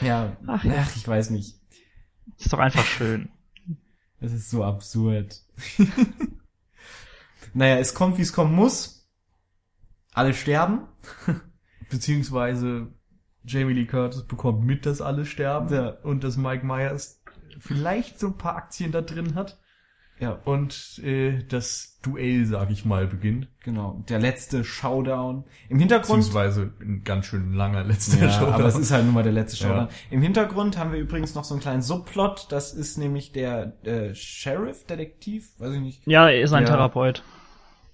Ja, Ach ach, ja. ich weiß nicht. ist doch einfach schön. Das ist so absurd. <laughs> naja, es kommt, wie es kommen muss. Alle sterben. <laughs> Beziehungsweise Jamie Lee Curtis bekommt mit, dass alle sterben Ja. und dass Mike Myers vielleicht so ein paar Aktien da drin hat Ja, und äh, das Duell, sag ich mal, beginnt. genau. Der letzte Showdown. Im Hintergrund Beziehungsweise ein ganz schön langer letzter Ja, Showdown. aber es ist halt nun mal der letzte Showdown. Ja. Im Hintergrund haben wir übrigens noch so einen kleinen Subplot. Das ist nämlich der äh, Sheriff, Detektiv, weiß ich nicht, Ja, er ist ein Ja. Therapeut.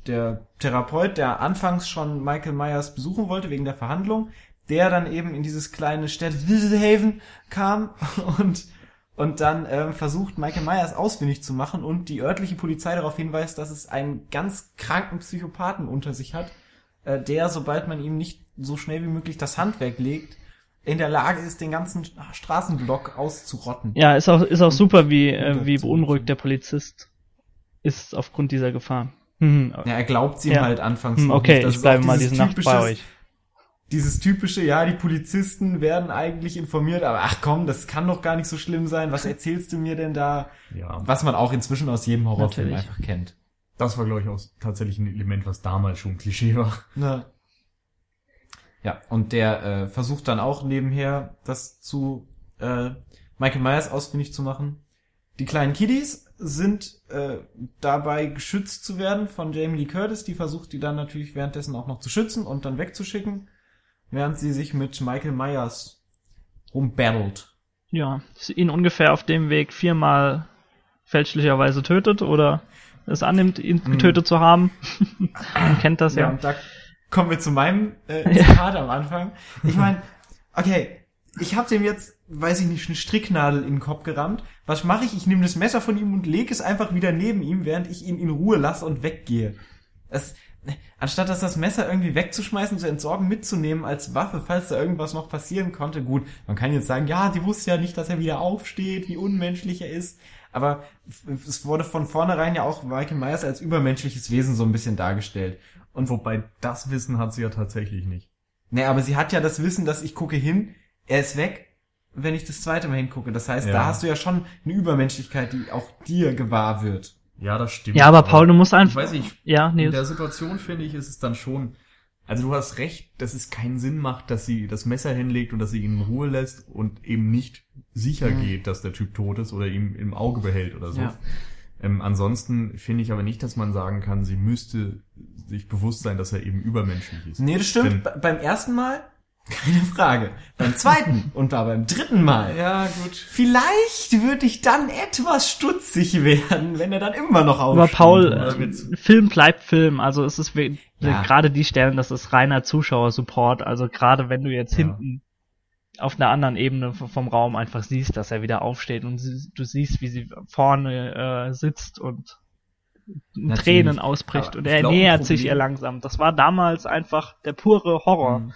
der Therapeut, der anfangs schon Michael Myers besuchen wollte wegen der Verhandlung, der dann eben in dieses kleine Städte Haven kam <laughs> und und dann ähm, versucht Michael Myers ausfindig zu machen und die örtliche Polizei darauf hinweist, dass es einen ganz kranken Psychopathen unter sich hat, äh, der, sobald man ihm nicht so schnell wie möglich das Handwerk legt, in der Lage ist, den ganzen Straßenblock auszurotten. Ja, ist auch, ist auch super, wie, äh, wie beunruhigt der Polizist ist aufgrund dieser Gefahr. Hm. Ja, er glaubt ihm Ja. halt anfangs Hm, okay, nicht. Das ich bleibe mal diese Nacht bei euch. Dieses typische, ja, die Polizisten werden eigentlich informiert, aber ach komm, das kann doch gar nicht so schlimm sein. Was erzählst du mir denn da? ja, Was man auch inzwischen aus jedem Horrorfilm Natürlich. einfach kennt. das war, glaube ich, auch tatsächlich ein Element, was damals schon Klischee war. Ne? Ja, und der äh, versucht dann auch nebenher, das zu äh, Michael Myers ausfindig zu machen. Die kleinen Kiddies sind äh, dabei geschützt zu werden von Jamie Lee Curtis. Die versucht die dann natürlich währenddessen auch noch zu schützen und dann wegzuschicken. Während sie sich mit Michael Myers rumbattelt. Ja, sie ihn ungefähr auf dem Weg viermal fälschlicherweise tötet oder es annimmt, ihn Mhm. getötet zu haben. <laughs> Man kennt das Ja, ja. und da kommen wir zu meinem äh, Zitat am Anfang. Ich meine, okay, ich habe dem jetzt, weiß ich nicht, eine Stricknadel in den Kopf gerammt. Was mache ich? Ich nehme das Messer von ihm und lege es einfach wieder neben ihm, während ich ihn in Ruhe lasse und weggehe. Das, anstatt dass das Messer irgendwie wegzuschmeißen, zu entsorgen, mitzunehmen als Waffe, falls da irgendwas noch passieren konnte. Gut, man kann jetzt sagen, ja, die wusste ja nicht, dass er wieder aufsteht, wie unmenschlich er ist. Aber es wurde von vornherein ja auch Michael Myers als übermenschliches Wesen so ein bisschen dargestellt. Und wo, Wobei das Wissen hat sie ja tatsächlich nicht. ne, aber sie hat ja das Wissen, dass ich gucke hin, er ist weg, wenn ich das zweite Mal hingucke. Das heißt, Ja. da hast du ja schon eine Übermenschlichkeit, die auch dir gewahr wird. Ja, das stimmt. Ja, aber Paul, du musst einfach. Ich weiß nicht, Ja, in nee, der Situation finde ich, ist es dann schon, also du hast recht, dass es keinen Sinn macht, dass sie das Messer hinlegt und dass sie ihn in Ruhe lässt und eben nicht sicher Mhm. geht, dass der Typ tot ist oder ihm im Auge behält oder so. Ja. Ähm, ansonsten finde ich aber nicht, dass man sagen kann, sie müsste sich bewusst sein, dass er eben übermenschlich ist. Nee, das stimmt. Denn- Be- beim ersten Mal, keine Frage. Beim zweiten <laughs> und da beim dritten Mal. Ja, gut. Vielleicht würde ich dann etwas stutzig werden, wenn er dann immer noch aber aufsteht. Paul, oder äh. Film bleibt Film. Also es ist Ja. gerade die Stellen, das ist reiner Zuschauersupport. Also gerade wenn du jetzt Ja. hinten auf einer anderen Ebene vom Raum einfach siehst, dass er wieder aufsteht und du siehst, wie sie vorne äh, sitzt und Natürlich. Tränen ausbricht Aber und er nähert sich ihr langsam. Das war damals einfach der pure Horror. Mhm.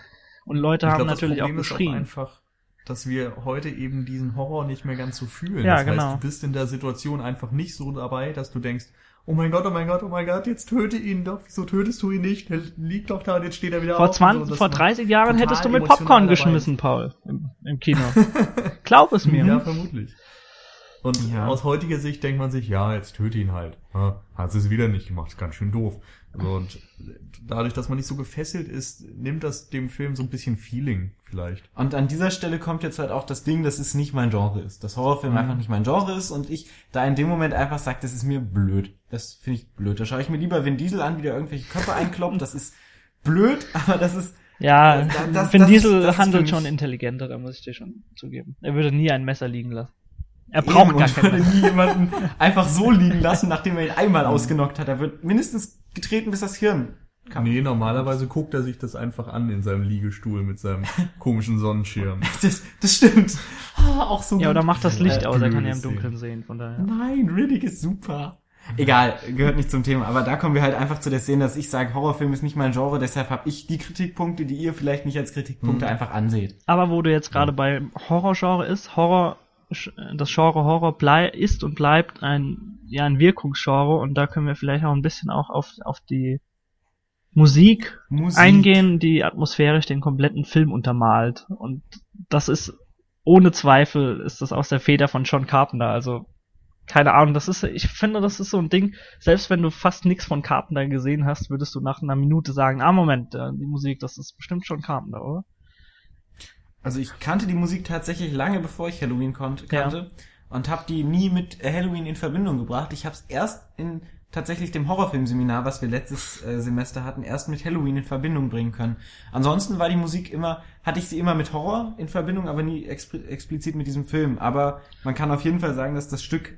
Und Leute Ich haben glaub, natürlich auch Problem ist geschrien. einfach, dass wir heute eben diesen Horror nicht mehr ganz so fühlen. Ja, das genau. heißt, du bist in der Situation einfach nicht so dabei, dass du denkst, oh mein Gott, oh mein Gott, oh mein Gott, jetzt töte ihn doch. Wieso tötest du ihn nicht? Er liegt doch da und jetzt steht er wieder Vor auf. 20, und so. Vor macht 30 Jahren hättest du mit Popcorn geschmissen, Paul, im, im Kino. <laughs> Glaub es mir. Ja, vermutlich. Und Ja. aus heutiger Sicht denkt man sich, ja, jetzt töte ihn halt. Ja, hat es wieder nicht gemacht, ist ganz schön doof. Und dadurch, dass man nicht so gefesselt ist, nimmt das dem Film so ein bisschen Feeling vielleicht. Und an dieser Stelle kommt jetzt halt auch das Ding, dass es nicht mein Genre ist. Dass Horrorfilm einfach nicht mein Genre ist und ich da in dem Moment einfach sage, das ist mir blöd. Das finde ich blöd. Da schaue ich mir lieber Vin Diesel an, wie der irgendwelche Köpfe einkloppt. Das ist blöd, <laughs> aber das ist Ja, Das- das- Vin das- Diesel handelt schon intelligenter, da muss ich dir schon zugeben. Er würde nie ein Messer liegen lassen. Er Eben, braucht gar und kein würde nie jemanden einfach so liegen lassen, nachdem er ihn einmal ausgenockt hat. Er wird mindestens getreten, bis das Hirn kam. Nee, normalerweise guckt er sich das einfach an in seinem Liegestuhl mit seinem <laughs> komischen Sonnenschirm. Das, das stimmt. Ah, auch so Ja, gut. oder macht das Licht Äh, aus, er kann ja im Dunkeln sehen, von daher. Nein, Riddick ist super. Egal, gehört nicht zum Thema. Aber da kommen wir halt einfach zu der Szene, dass ich sage, Horrorfilm ist nicht mein Genre, deshalb habe ich die Kritikpunkte, die ihr vielleicht nicht als Kritikpunkte Mhm. einfach anseht. Aber wo du jetzt gerade bei Horrorgenre ist, Horror, das Genre Horror blei ist und bleibt ein, ja, ein Wirkungsgenre und da können wir vielleicht auch ein bisschen auch auf, auf die Musik Musik. eingehen, die atmosphärisch den kompletten Film untermalt. Und das ist, ohne Zweifel, ist das aus der Feder von John Carpenter. Also, keine Ahnung, das ist, ich finde, das ist so ein Ding, selbst wenn du fast nichts von Carpenter gesehen hast, würdest du nach einer Minute sagen, ah, Moment, äh, die Musik, das ist bestimmt John Carpenter, oder? Also ich kannte die Musik tatsächlich lange bevor ich Halloween kon- Ja. kannte und habe die nie mit Halloween in Verbindung gebracht. Ich habe es erst in tatsächlich dem Horrorfilmseminar, was wir letztes äh, Semester hatten, erst mit Halloween in Verbindung bringen können. Ansonsten war die Musik immer, hatte ich sie immer mit Horror in Verbindung, aber nie expl explizit mit diesem Film. Aber man kann auf jeden Fall sagen, dass das Stück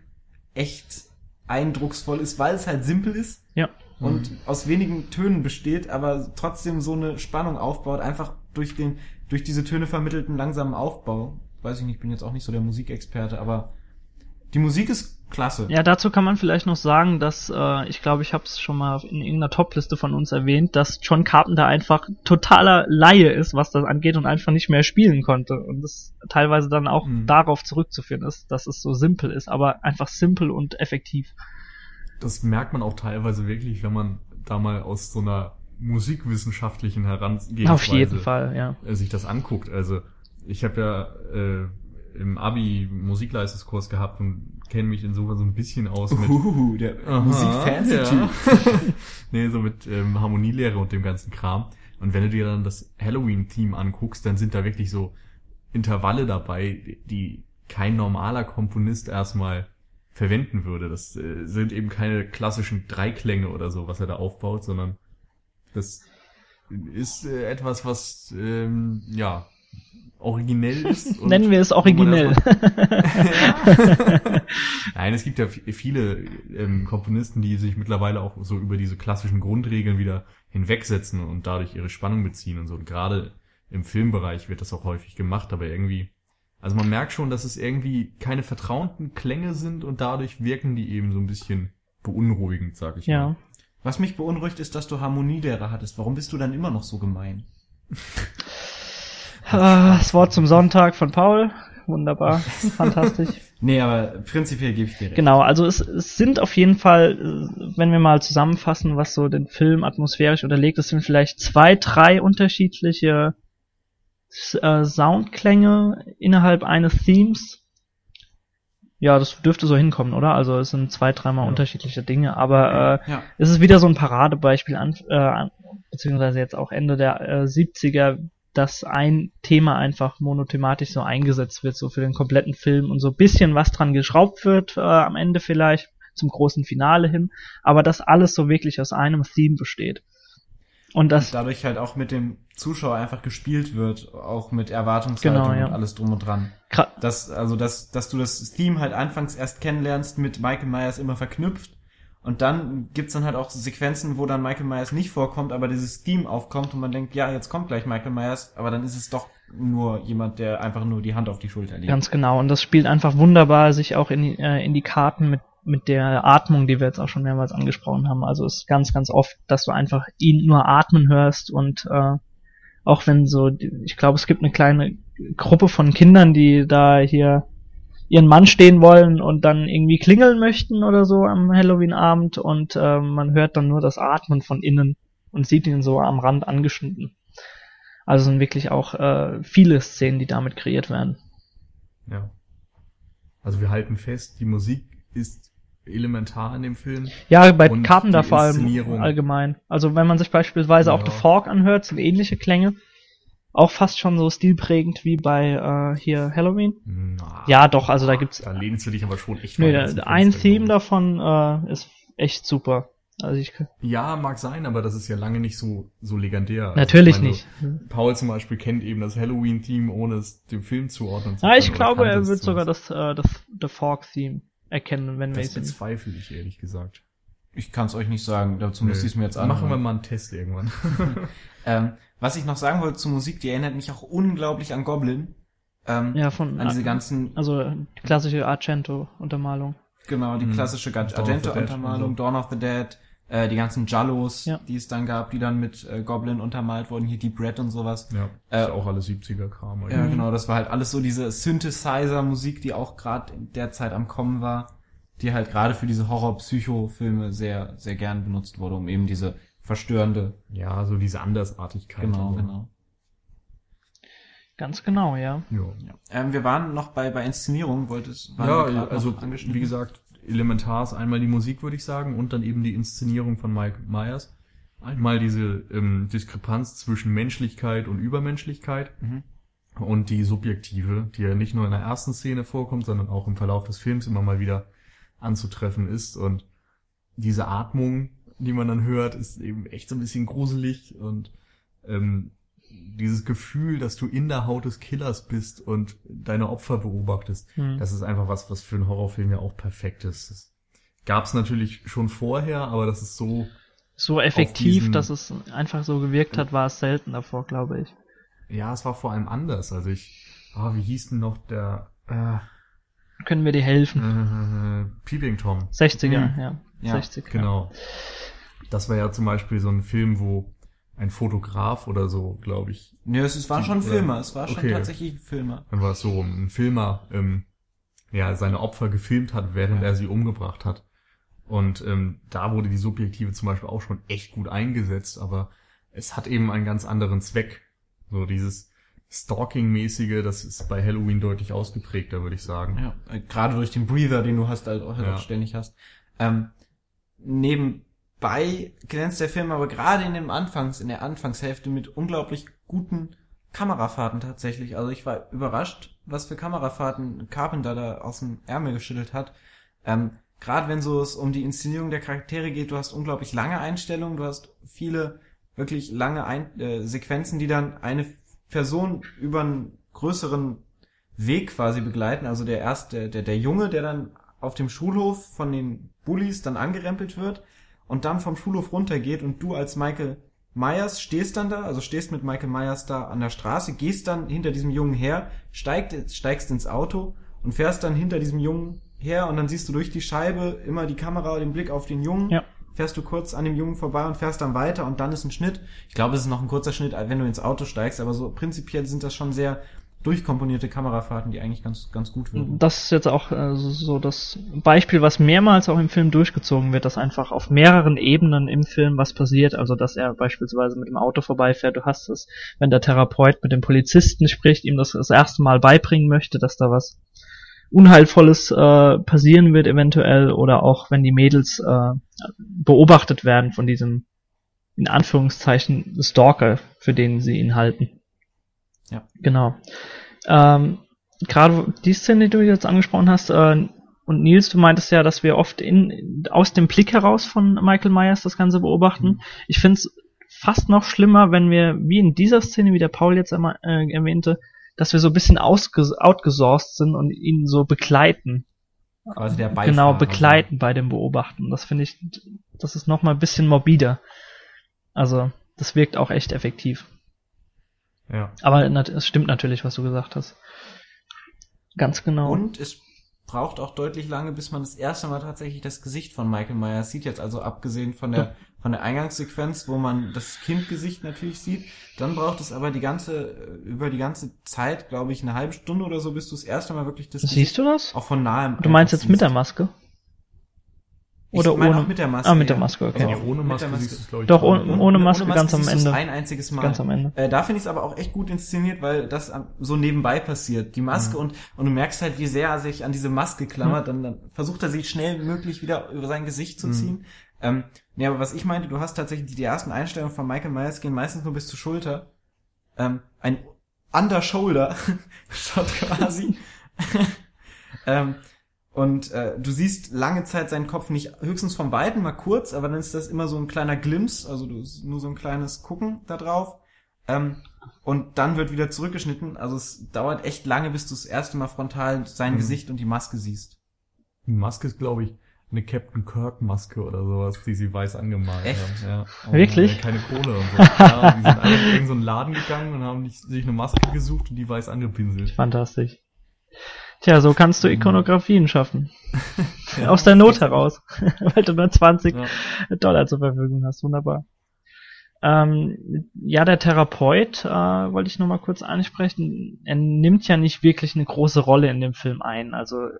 echt eindrucksvoll ist, weil es halt simpel ist Ja. und aus wenigen Tönen besteht, aber trotzdem so eine Spannung aufbaut, einfach durch den, durch diese Töne vermittelten langsamen Aufbau. Weiß ich nicht, bin jetzt auch nicht so der Musikexperte, aber die Musik ist klasse. Ja, dazu kann man vielleicht noch sagen, dass äh, ich glaube, ich habe es schon mal in irgendeiner Topliste von uns erwähnt, dass John Carpenter einfach totaler Laie ist, was das angeht und einfach nicht mehr spielen konnte und das teilweise dann auch Mhm. darauf zurückzuführen ist, dass es so simpel ist, aber einfach simpel und effektiv. Das merkt man auch teilweise wirklich, wenn man da mal aus so einer musikwissenschaftlichen Herangehensweise Auf jeden Fall, ja. äh, sich das anguckt. Also ich habe ja äh, im Abi Musikleistungskurs gehabt und kenne mich insofern so ein bisschen aus mit Uh, der Aha, Musikfancy-Typ. ja. <laughs> nee, so mit ähm, Harmonielehre und dem ganzen Kram. Und wenn du dir dann das Halloween-Team anguckst, dann sind da wirklich so Intervalle dabei, die kein normaler Komponist erstmal verwenden würde. Das äh, sind eben keine klassischen Dreiklänge oder so, was er da aufbaut, sondern das ist äh, etwas, was ähm, ja originell ist. <laughs> Nennen wir es originell. <laughs> Nein, es gibt ja viele ähm, Komponisten, die sich mittlerweile auch so über diese klassischen Grundregeln wieder hinwegsetzen und dadurch ihre Spannung beziehen und so. Und gerade im Filmbereich wird das auch häufig gemacht, aber irgendwie, also man merkt schon, dass es irgendwie keine vertrauten Klänge sind und dadurch wirken die eben so ein bisschen beunruhigend, sag ich ja. mal. Was mich beunruhigt, ist, dass du Harmonielehrer hattest. Warum bist du dann immer noch so gemein? <laughs> Ah, Das Wort zum Sonntag von Paul. Wunderbar. <laughs> Fantastisch. Nee, aber prinzipiell gebe ich dir recht. Genau, also es, es sind auf jeden Fall, wenn wir mal zusammenfassen, was so den Film atmosphärisch unterlegt, es sind vielleicht zwei, drei unterschiedliche äh, Soundklänge innerhalb eines Themes. Ja, das dürfte so hinkommen, oder? Also es sind zwei, dreimal Ja. unterschiedliche Dinge, aber äh, Ja. es ist wieder so ein Paradebeispiel, an, äh, beziehungsweise jetzt auch Ende der äh, 70er, dass ein Thema einfach monothematisch so eingesetzt wird, so für den kompletten Film und so ein bisschen was dran geschraubt wird, äh, am Ende vielleicht zum großen Finale hin, aber dass alles so wirklich aus einem Theme besteht. Und das, dadurch halt auch mit dem Zuschauer einfach gespielt wird, auch mit Erwartungshaltung Genau, ja. und alles drum und dran. gra- dass also dass dass du das Theme halt anfangs erst kennenlernst mit Michael Myers immer verknüpft und dann gibt's dann halt auch Sequenzen, wo dann Michael Myers nicht vorkommt, aber dieses Theme aufkommt und man denkt, ja, jetzt kommt gleich Michael Myers, aber dann ist es doch nur jemand, der einfach nur die Hand auf die Schulter legt. Ganz genau. Und das spielt einfach wunderbar sich auch in, die- äh, in die Karten mit, mit der Atmung, die wir jetzt auch schon mehrmals angesprochen haben. Also es ist ganz, ganz oft, dass du einfach ihn nur atmen hörst und äh, auch wenn so, ich glaube, es gibt eine kleine Gruppe von Kindern, die da hier ihren Mann stehen wollen und dann irgendwie klingeln möchten oder so am Halloween-Abend und äh, man hört dann nur das Atmen von innen und sieht ihn so am Rand angeschnitten. Also sind wirklich auch äh, viele Szenen, die damit kreiert werden. Ja. Also wir halten fest, die Musik ist elementar in dem Film. Ja, bei Carpenter vor allem allgemein. Also wenn man sich beispielsweise auch Ja. The Fork anhört, sind ähnliche Klänge. Auch fast schon so stilprägend wie bei äh, hier Halloween. Na, Ja, doch, also da gibt's. Da lehnst du dich aber schon echt da- ein Theme glaub davon äh, ist echt super. Also ich ich. Ja, mag sein, aber das ist ja lange nicht so, so legendär. Also natürlich ich meine, nicht. Paul zum Beispiel kennt eben das Halloween-Theme, ohne es dem Film zuordnen zu Ja, können. ich oder glaube, er wird sogar das, äh, das The Fork Theme erkennen, wenn wir Das es in bezweifle ich, ehrlich gesagt. Ich kann es euch nicht sagen, dazu müsste ich es mir jetzt an. Machen wir mal einen Test irgendwann. <laughs> Ähm, was ich noch sagen wollte zur Musik, die erinnert mich auch unglaublich an Goblin. Ähm, ja von an diese ganzen, also die klassische Argento-Untermalung. genau, die Mhm. klassische Argento-Untermalung. Dawn of the Dead, äh, die ganzen Jallos, Ja. die es dann gab, die dann mit äh, Goblin untermalt wurden, hier Deep Red und sowas. ja, Äh, ist auch alles 70er-Kram. Ja, genau, das war halt alles so diese Synthesizer-Musik, die auch gerade in der Zeit am Kommen war, die halt gerade für diese Horror-Psycho-Filme sehr, sehr gern benutzt wurde, um eben diese verstörende. Ja, so diese Andersartigkeit. Genau, so. genau. Ganz genau, ja. Ja. Ja. Ähm, wir waren noch bei, bei Inszenierung, wolltest Ja, also angeschnitten? wie gesagt, elementar ist einmal die Musik, würde ich sagen, und dann eben die Inszenierung von Mike Myers. Einmal diese ähm, Diskrepanz zwischen Menschlichkeit und Übermenschlichkeit Mhm. und die subjektive, die ja nicht nur in der ersten Szene vorkommt, sondern auch im Verlauf des Films immer mal wieder anzutreffen ist. Und diese Atmung, die man dann hört, ist eben echt so ein bisschen gruselig und ähm, dieses Gefühl, dass du in der Haut des Killers bist und deine Opfer beobachtest, Hm. das ist einfach was, was für einen Horrorfilm ja auch perfekt ist. Das gab's natürlich schon vorher, aber das ist so, So effektiv, dass es einfach so gewirkt hat, war es selten davor, glaube ich. ja, es war vor allem anders. Also ich, ah, wie hieß denn noch der äh, Können wir dir helfen? äh, Peeping Tom? 60er, Mhm. ja. Ja, 60er. Genau. Das war ja zum Beispiel so ein Film, wo ein Fotograf oder so, glaube ich, Nee, es, es war schon Filmer, es war schon Okay. tatsächlich ein Filmer. dann war es so, ein Filmer, ähm, ja, seine Opfer gefilmt hat, während Ja. er sie umgebracht hat. Und ähm, da wurde die Subjektive zum Beispiel auch schon echt gut eingesetzt, aber es hat eben einen ganz anderen Zweck. So dieses Stalking-mäßige, das ist bei Halloween deutlich ausgeprägter, würde ich sagen. Ja, äh, gerade durch den Breather, den du hast, halt auch, halt Ja. auch ständig hast. Ähm, nebenbei glänzt der Film aber gerade in dem Anfangs, in der Anfangshälfte mit unglaublich guten Kamerafahrten tatsächlich. Also ich war überrascht, was für Kamerafahrten Carpenter da aus dem Ärmel geschüttelt hat. Ähm, gerade wenn so es um die Inszenierung der Charaktere geht, du hast unglaublich lange Einstellungen, du hast viele wirklich lange Ein äh, Sequenzen, die dann eine Person über einen größeren Weg quasi begleiten. Also der erste, der, der Junge, der dann auf dem Schulhof von den Bullies dann angerempelt wird und dann vom Schulhof runtergeht und du als Michael Myers stehst dann da, also stehst mit Michael Myers da an der Straße, gehst dann hinter diesem Jungen her, steigst, steigst ins Auto und fährst dann hinter diesem Jungen her und dann siehst du durch die Scheibe immer die Kamera, den Blick auf den Jungen. Ja. Fährst du kurz an dem Jungen vorbei und fährst dann weiter und dann ist ein Schnitt. Ich glaube, es ist noch ein kurzer Schnitt, wenn du ins Auto steigst, aber so prinzipiell sind das schon sehr durchkomponierte Kamerafahrten, die eigentlich ganz, ganz gut wirken. Das ist jetzt auch äh, so das Beispiel, was mehrmals auch im Film durchgezogen wird, dass einfach auf mehreren Ebenen im Film was passiert. Also, dass er beispielsweise mit dem Auto vorbeifährt. Du hast es, wenn der Therapeut mit dem Polizisten spricht, ihm das das erste Mal beibringen möchte, dass da was Unheilvolles äh, passieren wird eventuell oder auch wenn die Mädels äh, beobachtet werden von diesem in Anführungszeichen Stalker, für den sie ihn halten. Ja. Genau. Ähm, Gerade die Szene, die du jetzt angesprochen hast, äh, und Nils, du meintest ja, dass wir oft in, aus dem Blick heraus von Michael Myers das Ganze beobachten. Mhm. Ich finde es fast noch schlimmer, wenn wir, wie in dieser Szene, wie der Paul jetzt einmal, äh, erwähnte, dass wir so ein bisschen outgesourced sind und ihn so begleiten. Quasi der Beifahrer. Genau, begleiten bei dem Beobachten. Das finde ich, das ist noch mal ein bisschen morbider. Also, das wirkt auch echt effektiv. Ja. Aber es stimmt natürlich, was du gesagt hast. Ganz genau. Und es braucht auch deutlich lange, bis man das erste Mal tatsächlich das Gesicht von Michael Myers sieht. Jetzt also abgesehen von der von der Eingangssequenz, wo man das Kindgesicht natürlich sieht. Dann braucht es aber die ganze über die ganze Zeit, glaube ich, eine halbe Stunde oder so, bis du das erste Mal wirklich das Siehst du das? auch von nahem. Du meinst jetzt mit der siehst. Maske? Ich Oder meine ohne? auch mit der Maske. Ah, mit der. Maske, okay. Auch ohne mit Maske der Maske. es, ich. Doch, ohne- nicht. ohne Maske ganz am Ende. ein einziges Mal. Ganz am Ende. Äh, da finde ich es aber auch echt gut inszeniert, weil das so nebenbei passiert. Die Maske und, und du merkst halt, wie sehr er sich an diese Maske klammert. Dann, dann versucht er sie schnell möglich wieder über sein Gesicht zu Mhm. ziehen. Ähm, nee, aber was ich meinte, du hast tatsächlich die ersten Einstellungen von Michael Myers gehen meistens nur bis zur Schulter. Ähm, ein Under-Shoulder-Shot <laughs> quasi. <laughs> <laughs> ähm, und äh, du siehst lange Zeit seinen Kopf nicht, höchstens vom Weiten mal kurz, aber dann ist das immer so ein kleiner Glimpse, also du, nur so ein kleines Gucken da drauf. Ähm, und dann wird wieder zurückgeschnitten. Also es dauert echt lange, bis du das erste Mal frontal sein Mhm. Gesicht und die Maske siehst. Die Maske ist, glaube ich, eine Captain Kirk Maske oder sowas, die sie weiß angemalt Echt? haben. Ja. Wirklich? ja Keine Kohle und so. ja, die sind alle in irgendeinen so einen Laden gegangen und haben sich eine Maske gesucht und die weiß angepinselt. Fantastisch. Tja, so kannst du Ikonografien schaffen. <laughs> Aus der Not heraus. <laughs> Weil du nur 20 Ja. Dollar zur Verfügung hast. Wunderbar. Ähm, ja, der Therapeut, äh, wollte ich nochmal kurz ansprechen. Er nimmt ja nicht wirklich eine große Rolle in dem Film ein. Also äh,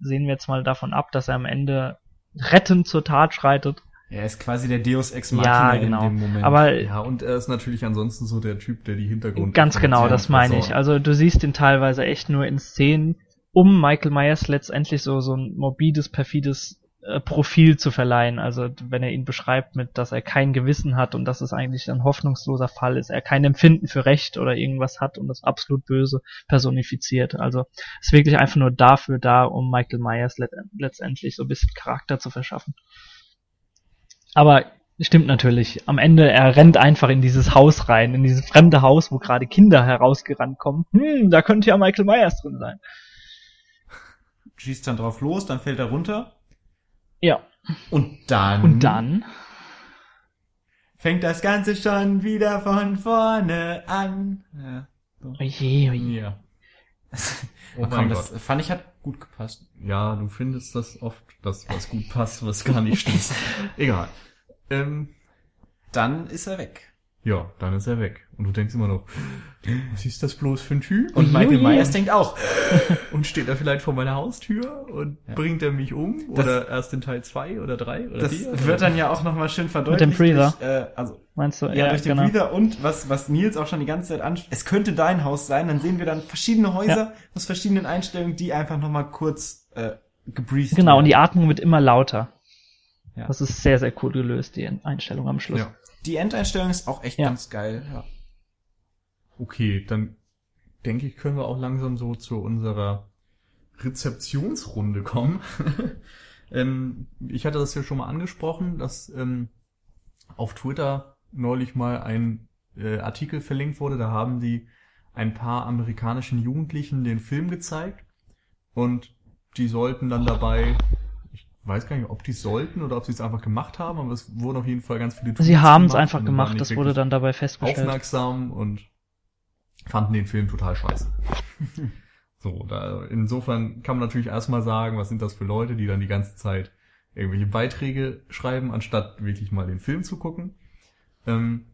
sehen wir jetzt mal davon ab, dass er am Ende rettend zur Tat schreitet. Er ist quasi der Deus Ex Ja, Machina genau. in dem Moment. Aber Ja, und er ist natürlich ansonsten so der Typ, der die Hintergrund. Ganz genau, das meine ich. Also du siehst ihn teilweise echt nur in Szenen, um Michael Myers letztendlich so so ein morbides, perfides äh, Profil zu verleihen. Also wenn er ihn beschreibt mit, dass er kein Gewissen hat und dass es eigentlich ein hoffnungsloser Fall ist, er kein Empfinden für Recht oder irgendwas hat und das absolut Böse personifiziert. Also ist wirklich einfach nur dafür da, um Michael Myers let letztendlich so ein bisschen Charakter zu verschaffen. Aber Stimmt natürlich. Am Ende, er rennt einfach in dieses Haus rein, in dieses fremde Haus, wo gerade Kinder herausgerannt kommen. Hm, da könnte ja Michael Myers drin sein. Schießt dann drauf los, dann fällt er runter. Ja. Und dann. Und dann? fängt das Ganze schon wieder von vorne an. Ja. So. Oje, oje. Ja. <laughs> Oh komm, das fand ich hat gut gepasst. Ja, du findest das oft, dass was gut passt, was gar nicht stimmt. <laughs> Egal. Ähm, Dann ist er weg. Ja, dann ist er weg. Und du denkst immer noch, was ist das bloß für ein Typ? Und Michael. Myers denkt auch, <laughs> Und steht er vielleicht vor meiner Haustür und Ja. bringt er mich um? Das- oder erst in Teil zwei oder drei oder das vier? wird dann ja auch nochmal schön verdeutlicht. Mit dem Breather. Durch, äh, also, Meinst du? ja, durch den genau. Breather und was, was Nils auch schon die ganze Zeit anspricht. Es könnte dein Haus sein. Dann sehen wir dann verschiedene Häuser aus verschiedenen Einstellungen, die einfach nochmal kurz äh, gebreathed Genau, und werden. die Atmung wird immer lauter. Ja. Das ist sehr, sehr cool gelöst, die Einstellung am Schluss. Ja. Die Endeinstellung ist auch echt Ja. ganz geil. Ja. Okay, dann denke ich, können wir auch langsam so zu unserer Rezeptionsrunde kommen. <laughs> ähm, ich hatte das ja schon mal angesprochen, dass ähm, auf Twitter neulich mal ein äh, Artikel verlinkt wurde, da haben die ein paar amerikanischen Jugendlichen den Film gezeigt und die sollten dann dabei, weiß gar nicht, ob die sollten oder ob sie es einfach gemacht haben, aber es wurden auf jeden Fall ganz viele Sie Tweets haben es einfach gemacht, das wurde dann dabei festgestellt. aufmerksam und fanden den Film total scheiße. <laughs> so, da, insofern kann man natürlich erstmal sagen, was sind das für Leute, die dann die ganze Zeit irgendwelche Beiträge schreiben, anstatt wirklich mal den Film zu gucken. Ähm,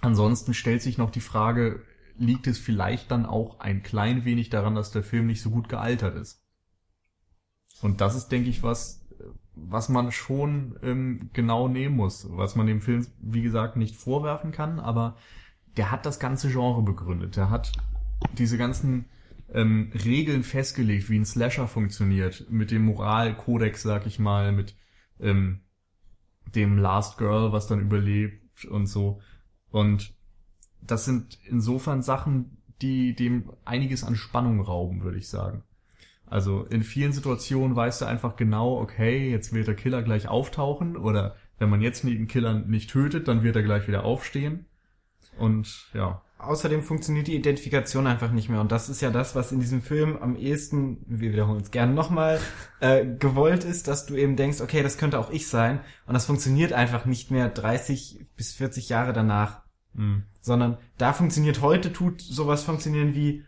ansonsten stellt sich noch die Frage, liegt es vielleicht dann auch ein klein wenig daran, dass der Film nicht so gut gealtert ist? Und das ist, denke ich, was, was man schon ähm, genau nehmen muss, was man dem Film, wie gesagt, nicht vorwerfen kann, aber der hat das ganze Genre begründet. Der hat diese ganzen ähm, Regeln festgelegt, wie ein Slasher funktioniert, mit dem Moralkodex, sag ich mal, mit ähm, dem Last Girl, was dann überlebt und so. Und das sind insofern Sachen, die dem einiges an Spannung rauben, würde ich sagen. Also in vielen Situationen weißt du einfach genau, okay, jetzt wird der Killer gleich auftauchen oder wenn man jetzt den Killer nicht tötet, dann wird er gleich wieder aufstehen. Und ja, Außerdem funktioniert die Identifikation einfach nicht mehr. Und das ist ja das, was in diesem Film am ehesten, wir wiederholen es gerne nochmal, <laughs> äh, gewollt ist, dass du eben denkst, okay, das könnte auch ich sein. Und das funktioniert einfach nicht mehr 30 bis 40 Jahre danach. mh, Sondern da funktioniert heute, tut sowas funktionieren wie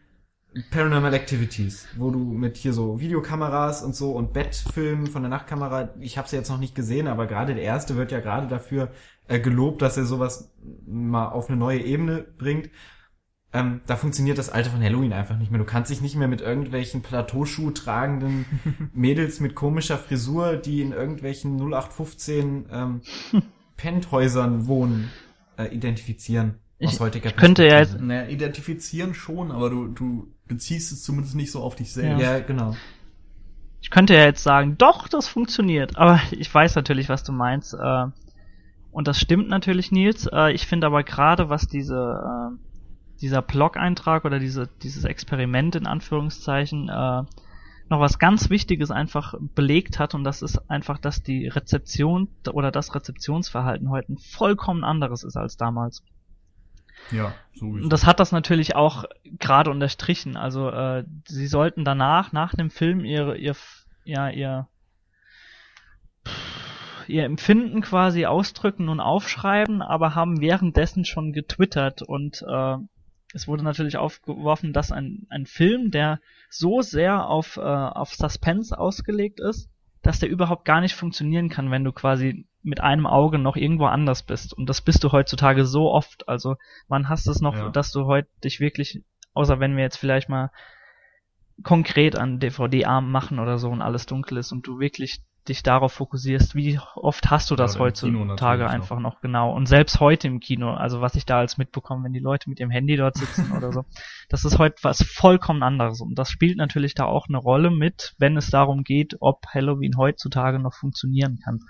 Paranormal Activities, wo du mit hier so Videokameras und so und Bettfilmen von der Nachtkamera, ich habe sie jetzt noch nicht gesehen, aber gerade der erste wird ja gerade dafür äh, gelobt, dass er sowas mal auf eine neue Ebene bringt. Ähm, da funktioniert das Alte von Halloween einfach nicht mehr. Du kannst dich nicht mehr mit irgendwelchen Plateauschuh tragenden <laughs> Mädels mit komischer Frisur, die in irgendwelchen 0815 ähm, <laughs> Penthäusern wohnen, äh, identifizieren. Ich- heutiger ich könnte ja Perspektive. naja, identifizieren schon, aber du, du beziehst es zumindest nicht so auf dich selbst. Ja, genau. Ich könnte ja jetzt sagen, doch, das funktioniert, aber ich weiß natürlich, was du meinst. Äh, und das stimmt natürlich, Nils. Äh, ich finde aber gerade, was diese, äh, dieser Blog-Eintrag oder diese, dieses Experiment in Anführungszeichen noch was ganz Wichtiges einfach belegt hat und das ist einfach, dass die Rezeption oder das Rezeptionsverhalten heute ein vollkommen anderes ist als damals. Ja, sowieso. Und das hat das natürlich auch gerade unterstrichen. Also äh, sie sollten danach, nach dem Film, ihre, ihr, ja, ihr, ihr Empfinden quasi ausdrücken und aufschreiben, aber haben währenddessen schon getwittert und äh, es wurde natürlich aufgeworfen, dass ein, ein Film, der so sehr auf, äh, auf Suspense ausgelegt ist, dass der überhaupt gar nicht funktionieren kann, wenn du quasi mit einem Auge noch irgendwo anders bist. Und das bist du heutzutage so oft. Also man hasst es noch, Ja. dass du heute dich wirklich, außer wenn wir jetzt vielleicht mal konkret an DVD-Arm machen oder so und alles dunkel ist und du wirklich dich darauf fokussierst, wie oft hast du das oder heutzutage einfach noch. noch genau. Und selbst heute im Kino, also was ich da als mitbekomme, wenn die Leute mit ihrem Handy dort sitzen oder so, <laughs> das ist heute was vollkommen anderes. Und das spielt natürlich da auch eine Rolle mit, wenn es darum geht, ob Halloween heutzutage noch funktionieren kann.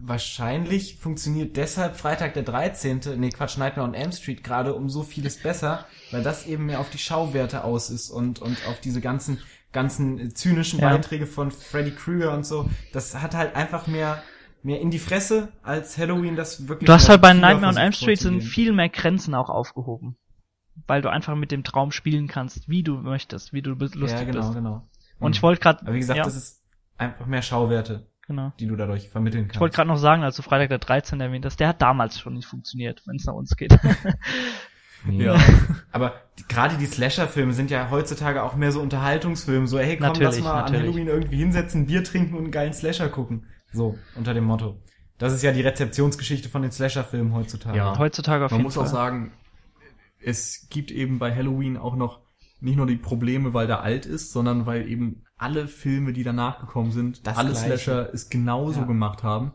Wahrscheinlich funktioniert deshalb Freitag der 13., nee Quatsch, Nightmare on Elm Street gerade um so vieles besser, weil das eben mehr auf die Schauwerte aus ist und, und auf diese ganzen, ganzen zynischen Ja. Beiträge von Freddy Krueger und so. Das hat halt einfach mehr, mehr in die Fresse als Halloween, das wirklich. Du hast halt bei Nightmare on Elm Street sind viel mehr Grenzen auch aufgehoben. Weil du einfach mit dem Traum spielen kannst, wie du möchtest, wie du lustig Ja, genau, bist. genau. Und ich wollte gerade, Aber wie gesagt, ja, das ist einfach mehr Schauwerte, genau. die du dadurch vermitteln kannst. Ich wollte gerade noch sagen, als du Freitag der 13. erwähnt hast, der hat damals schon nicht funktioniert, wenn es nach uns geht. <laughs> Ja. <laughs> Aber gerade die Slasher-Filme sind ja heutzutage auch mehr so Unterhaltungsfilme. So, hey, komm, lass Natürlich, mal natürlich. an Halloween irgendwie hinsetzen, Bier trinken und einen geilen Slasher gucken. So, unter dem Motto. Das ist ja die Rezeptionsgeschichte von den Slasher-Filmen heutzutage. Ja. Heutzutage auf Man jeden muss Fall. auch sagen, es gibt eben bei Halloween auch noch nicht nur die Probleme, weil der alt ist, sondern weil eben alle Filme, die danach gekommen sind, Das alle Gleiche. Slasher es genauso Ja. gemacht haben,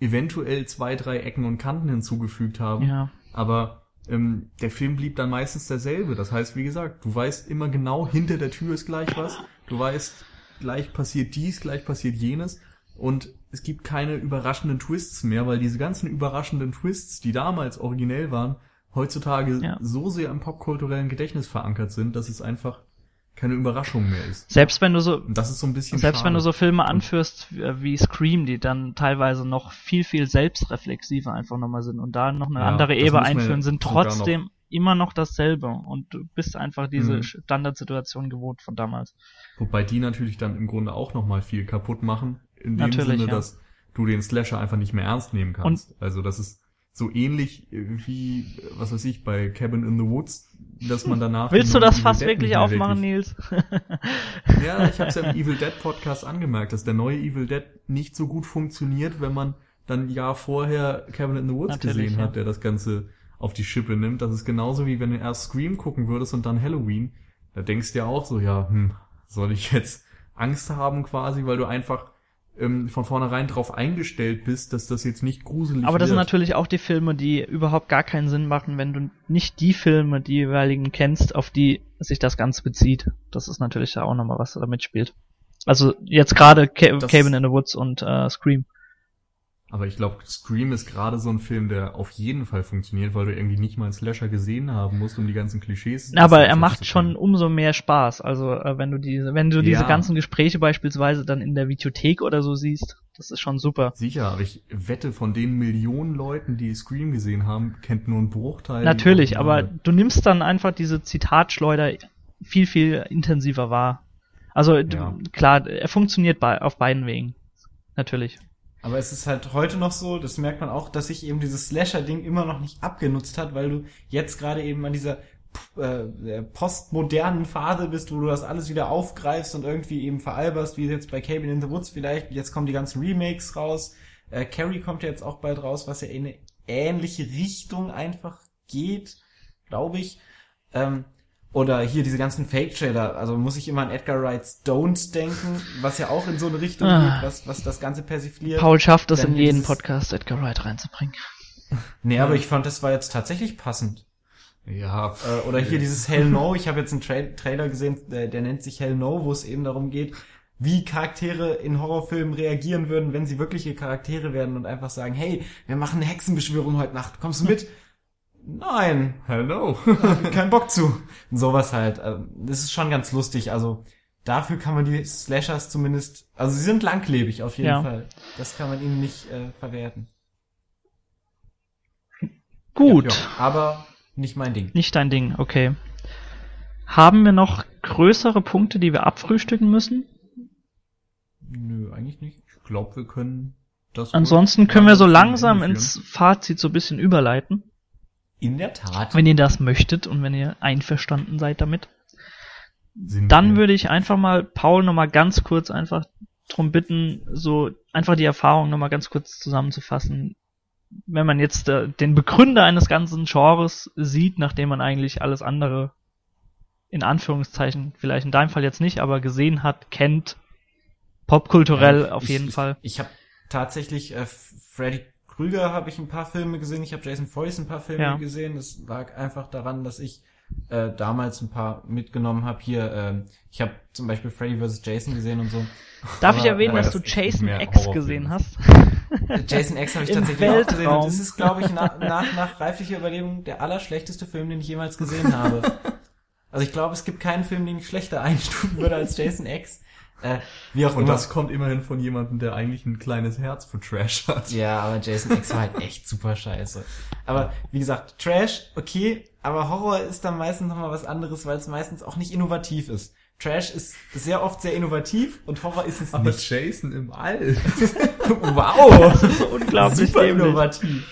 eventuell zwei, drei Ecken und Kanten hinzugefügt haben, ja. aber ähm, der Film blieb dann meistens derselbe. Das heißt, wie gesagt, du weißt immer genau, hinter der Tür ist gleich was, du weißt, gleich passiert dies, gleich passiert jenes und es gibt keine überraschenden Twists mehr, weil diese ganzen überraschenden Twists, die damals originell waren, heutzutage Ja. so sehr im popkulturellen Gedächtnis verankert sind, dass es einfach keine Überraschung mehr ist. Selbst wenn du so, Und das ist so ein bisschen selbst schade. wenn du so Filme anführst wie wie Scream, die dann teilweise noch viel, viel selbstreflexiver einfach nochmal sind und da noch eine Ja, andere Ebene einführen, sind trotzdem immer noch dasselbe und du bist einfach diese Mhm. Standardsituation gewohnt von damals. Wobei die natürlich dann im Grunde auch nochmal viel kaputt machen, in dem Natürlich, Sinne, ja. dass du den Slasher einfach nicht mehr ernst nehmen kannst. also das ist so ähnlich wie, was weiß ich, bei Cabin in the Woods, dass man danach... Willst du das Evil fast Dead wirklich aufmachen, Nils? <laughs> Ja, ich habe es ja im Evil Dead Podcast angemerkt, dass der neue Evil Dead nicht so gut funktioniert, wenn man dann ein Jahr vorher Cabin in the Woods Natürlich, gesehen ja. hat, der das Ganze auf die Schippe nimmt. Das ist genauso wie wenn du erst Scream gucken würdest und dann Halloween. Da denkst du ja auch so, ja, hm, soll ich jetzt Angst haben quasi, weil du einfach ähm, von vornherein drauf eingestellt bist, dass das jetzt nicht gruselig Aber das sind wird. natürlich auch die Filme, die überhaupt gar keinen Sinn machen, wenn du nicht die Filme, die jeweiligen kennst, auf die sich das Ganze bezieht. Das ist natürlich da auch nochmal was, was da mitspielt. Also jetzt gerade Cabin in the Woods und äh, Scream. Aber ich glaube, Scream ist gerade so ein Film, der auf jeden Fall funktioniert, weil du irgendwie nicht mal einen Slasher gesehen haben musst, um die ganzen Klischees. Aber er zu macht schon umso mehr Spaß. Also äh, wenn du diese, wenn du diese Ja. ganzen Gespräche beispielsweise dann in der Videothek oder so siehst, das ist schon super. Sicher, aber ich wette, von den Millionen Leuten, die Scream gesehen haben, kennt nur ein Bruchteil. Natürlich, aber du nimmst dann einfach diese Zitatschleuder viel, viel intensiver wahr. Also Ja. klar, er funktioniert bei, auf beiden Wegen. Natürlich. Aber es ist halt heute noch so, das merkt man auch, dass sich eben dieses Slasher-Ding immer noch nicht abgenutzt hat, weil du jetzt gerade eben an dieser äh, postmodernen Phase bist, wo du das alles wieder aufgreifst und irgendwie eben veralberst, wie jetzt bei Cabin in the Woods vielleicht. Jetzt kommen die ganzen Remakes raus. Äh, Carrie kommt ja jetzt auch bald raus, was ja in eine ähnliche Richtung einfach geht, glaube ich. Ähm, oder hier diese ganzen Fake-Trailer, also muss ich immer an Edgar Wrights Don't denken, was ja auch in so eine Richtung Ah. geht, was, was das Ganze persifliert. Paul schafft es in jeden Podcast, Edgar Wright reinzubringen. <laughs> Nee, aber ich fand, das war jetzt tatsächlich passend. ja, Äh, oder hier dieses Hell No, ich habe jetzt einen Tra Trailer gesehen, der, der nennt sich Hell No, wo es eben darum geht, wie Charaktere in Horrorfilmen reagieren würden, wenn sie wirkliche Charaktere werden und einfach sagen, hey, wir machen eine Hexenbeschwörung heute Nacht, kommst du mit? Nein, hello. keinen Bock zu. Und sowas halt. Also, Das ist schon ganz lustig. Also dafür kann man die Slashers zumindest, also sie sind langlebig auf jeden Ja. Fall. Das kann man ihnen nicht äh, verwerten. Gut, Ja, aber nicht mein Ding. nicht dein Ding, okay. Haben wir noch größere Punkte, die wir abfrühstücken müssen? Nö, eigentlich nicht. Ich glaube, wir können das. Ansonsten können wir so langsam ins Fazit so ein bisschen überleiten, In der Tat. wenn ihr das möchtet und wenn ihr einverstanden seid damit. Sind Dann wir. würde ich einfach mal Paul nochmal ganz kurz einfach drum bitten, so einfach die Erfahrung nochmal ganz kurz zusammenzufassen. Wenn man jetzt äh, den Begründer eines ganzen Genres sieht, nachdem man eigentlich alles andere in Anführungszeichen, vielleicht in deinem Fall jetzt nicht, aber gesehen hat, kennt, popkulturell Ja, auf ich, jeden ich, Fall. Ich habe tatsächlich äh, Freddy Krüger habe ich ein paar Filme gesehen, ich habe Jason Voorhees ein paar Filme Ja. gesehen. Das lag einfach daran, dass ich äh, damals ein paar mitgenommen habe. Hier, ähm, ich habe zum Beispiel Freddy vs. Jason gesehen und so. Darf ich aber, erwähnen, äh, dass du Jason X gesehen hast? <laughs> Jason X habe ich tatsächlich auch gesehen. Und Weltraum. das ist, glaube ich, nach, nach, nach reiflicher Überlegung der allerschlechteste Film, den ich jemals gesehen habe. Also ich glaube, es gibt keinen Film, den ich schlechter einstufen würde als Jason X. Äh, wie auch Und immer. das kommt immerhin von jemandem, der eigentlich ein kleines Herz für Trash hat. Ja, aber Jason X war halt echt super scheiße. Aber wie gesagt, Trash, okay, aber Horror ist dann meistens nochmal was anderes, weil es meistens auch nicht innovativ ist. Trash ist sehr oft sehr innovativ und Horror ist es Aber nicht. Jason im All. <laughs> <laughs> wow! <laughs> Unglaublich super innovativ.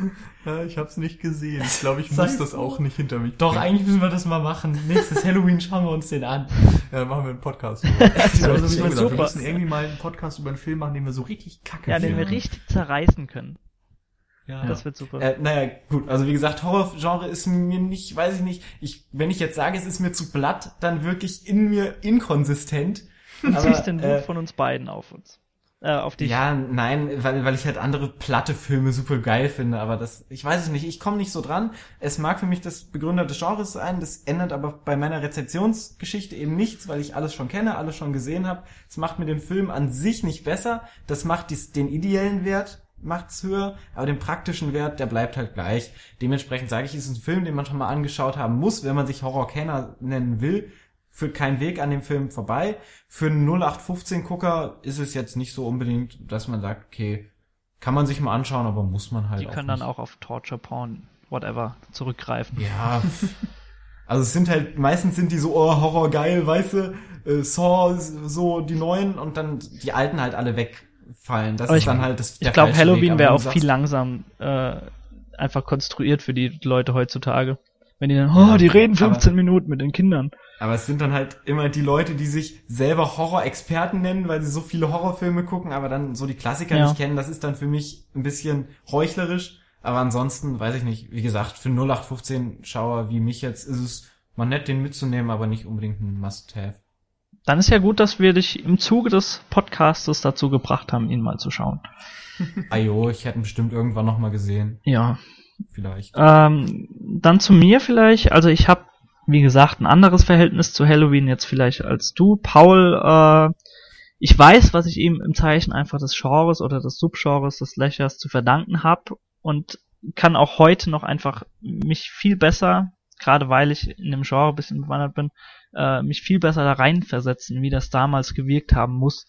<laughs> ja, ich hab's nicht gesehen. Ich glaube, ich muss das auch nicht hinter mich Doch, bringen. eigentlich müssen wir das mal machen. Nächstes Halloween schauen wir uns den an. Ja, machen wir einen Podcast. <laughs> Das also, ist wie gesagt, super. wir müssen irgendwie mal einen Podcast über einen Film machen, den wir so richtig kacke Ja, den wir richtig zerreißen können. Ja. Das wird super. Äh, naja, gut, also wie gesagt, Horrorgenre ist mir nicht, weiß ich nicht, ich, wenn ich jetzt sage, es ist mir zu blatt, dann wirklich in mir inkonsistent. <laughs> Du ziehst den Wut äh, von uns beiden auf uns. Äh, auf dich. Ja, nein, weil, weil ich halt andere platte Filme super geil finde, aber das, ich weiß es nicht, ich komme nicht so dran. Es mag für mich das Begründer des Genres sein, das ändert aber bei meiner Rezeptionsgeschichte eben nichts, weil ich alles schon kenne, alles schon gesehen habe. Es macht mir den Film an sich nicht besser, das macht dies, den ideellen Wert macht's höher, aber den praktischen Wert, der bleibt halt gleich. Dementsprechend sage ich, es ist ein Film, den man schon mal angeschaut haben muss, wenn man sich Horrorkenner nennen will. Führt kein Weg an dem Film vorbei. Für einen 0815-Gucker ist es jetzt nicht so unbedingt, dass man sagt, okay, kann man sich mal anschauen, aber muss man halt Die auch können nicht. dann auch auf Torture Porn, whatever, zurückgreifen. Ja. Also es sind halt, meistens sind die so, oh, Horror geil, weißt du, äh, Saw, so die neuen und dann die alten halt alle wegfallen. Das Aber ist ich- dann halt das Ich glaube. Halloween wäre auch viel langsam äh, einfach konstruiert für die Leute heutzutage. Wenn die dann, oh, Ja, die reden aber- 15 Minuten mit den Kindern. Aber es sind dann halt immer die Leute, die sich selber Horror-Experten nennen, weil sie so viele Horrorfilme gucken, aber dann so die Klassiker Ja. nicht kennen. Das ist dann für mich ein bisschen heuchlerisch. Aber ansonsten, weiß ich nicht, wie gesagt, für 0815-Schauer wie mich jetzt ist es mal nett, den mitzunehmen, aber nicht unbedingt ein Must-Have. Dann ist ja gut, dass wir dich im Zuge des Podcastes dazu gebracht haben, ihn mal zu schauen. Ajo, ich hätte ihn bestimmt irgendwann noch mal gesehen. Ja. Vielleicht. Ähm, dann zu mir vielleicht. Also ich habe, wie gesagt, ein anderes Verhältnis zu Halloween jetzt vielleicht als du. Paul, äh, ich weiß, was ich ihm im Zeichen einfach des Genres oder des Subgenres des Lächers zu verdanken habe und kann auch heute noch einfach mich viel besser, gerade weil ich in dem Genre bisschen bewandert bin, äh, mich viel besser da reinversetzen, wie das damals gewirkt haben muss.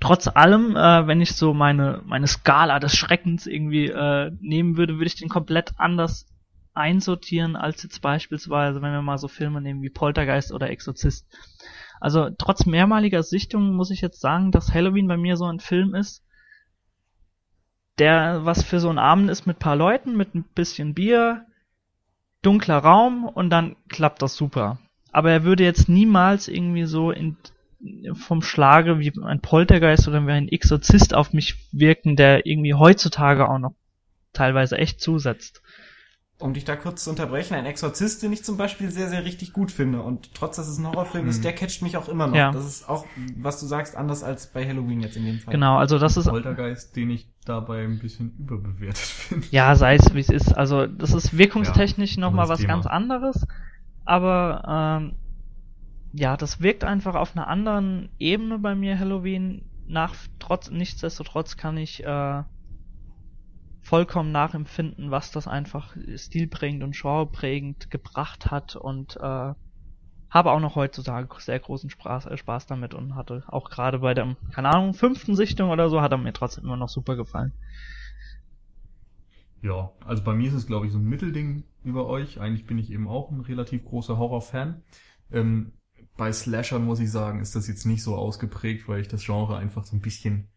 Trotz allem, äh, wenn ich so meine, meine Skala des Schreckens irgendwie äh, nehmen würde, würde ich den komplett anders einsortieren als jetzt beispielsweise, wenn wir mal so Filme nehmen wie Poltergeist oder Exorzist. Also trotz mehrmaliger Sichtungen muss ich jetzt sagen, dass Halloween bei mir so ein Film ist, der was für so einen Abend ist mit paar Leuten, mit ein bisschen Bier, dunkler Raum und dann klappt das super. Aber er würde jetzt niemals irgendwie so in, vom Schlage wie ein Poltergeist oder wie ein Exorzist auf mich wirken, der irgendwie heutzutage auch noch teilweise echt zusetzt. Um dich da kurz zu unterbrechen, ein Exorzist, den ich zum Beispiel sehr, sehr richtig gut finde. Und trotz, dass es ein Horrorfilm ist, Hm. der catcht mich auch immer noch. Ja. Das ist auch, was du sagst, anders als bei Halloween jetzt in dem Fall. Genau, also das ist Poltergeist, den ich dabei ein bisschen überbewertet <laughs> finde. Ja, sei es wie es ist. Also das ist wirkungstechnisch Ja, noch nochmal was Thema. ganz anderes. Aber ähm, ja, das wirkt einfach auf einer anderen Ebene bei mir, Halloween. Nach trotz, nichtsdestotrotz kann ich äh, vollkommen nachempfinden, was das einfach stilprägend und genreprägend gebracht hat und äh, habe auch noch heutzutage sehr großen Spaß, äh, Spaß damit und hatte auch gerade bei der, keine Ahnung, fünften Sichtung oder so, hat er mir trotzdem immer noch super gefallen. Ja, also bei mir ist es, glaube ich, so ein Mittelding über euch. Eigentlich bin ich eben auch ein relativ großer Horrorfan. Ähm, bei Slashern muss ich sagen, ist das jetzt nicht so ausgeprägt, weil ich das Genre einfach so ein bisschen,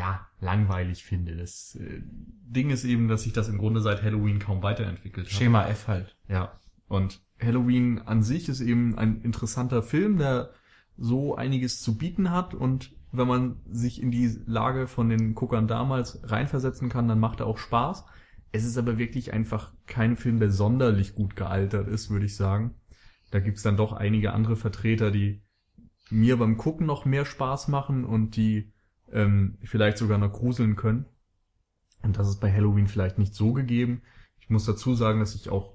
ja, langweilig finde. Das äh, Ding ist eben, dass sich das im Grunde seit Halloween kaum weiterentwickelt hat. Schema F halt. Ja. Und Halloween an sich ist eben ein interessanter Film, der so einiges zu bieten hat und wenn man sich in die Lage von den Guckern damals reinversetzen kann, dann macht er auch Spaß. Es ist aber wirklich einfach kein Film, der sonderlich gut gealtert ist, würde ich sagen. Da gibt's dann doch einige andere Vertreter, die mir beim Gucken noch mehr Spaß machen und die ähm, vielleicht sogar noch gruseln können. Und das ist bei Halloween vielleicht nicht so gegeben. Ich muss dazu sagen, dass ich auch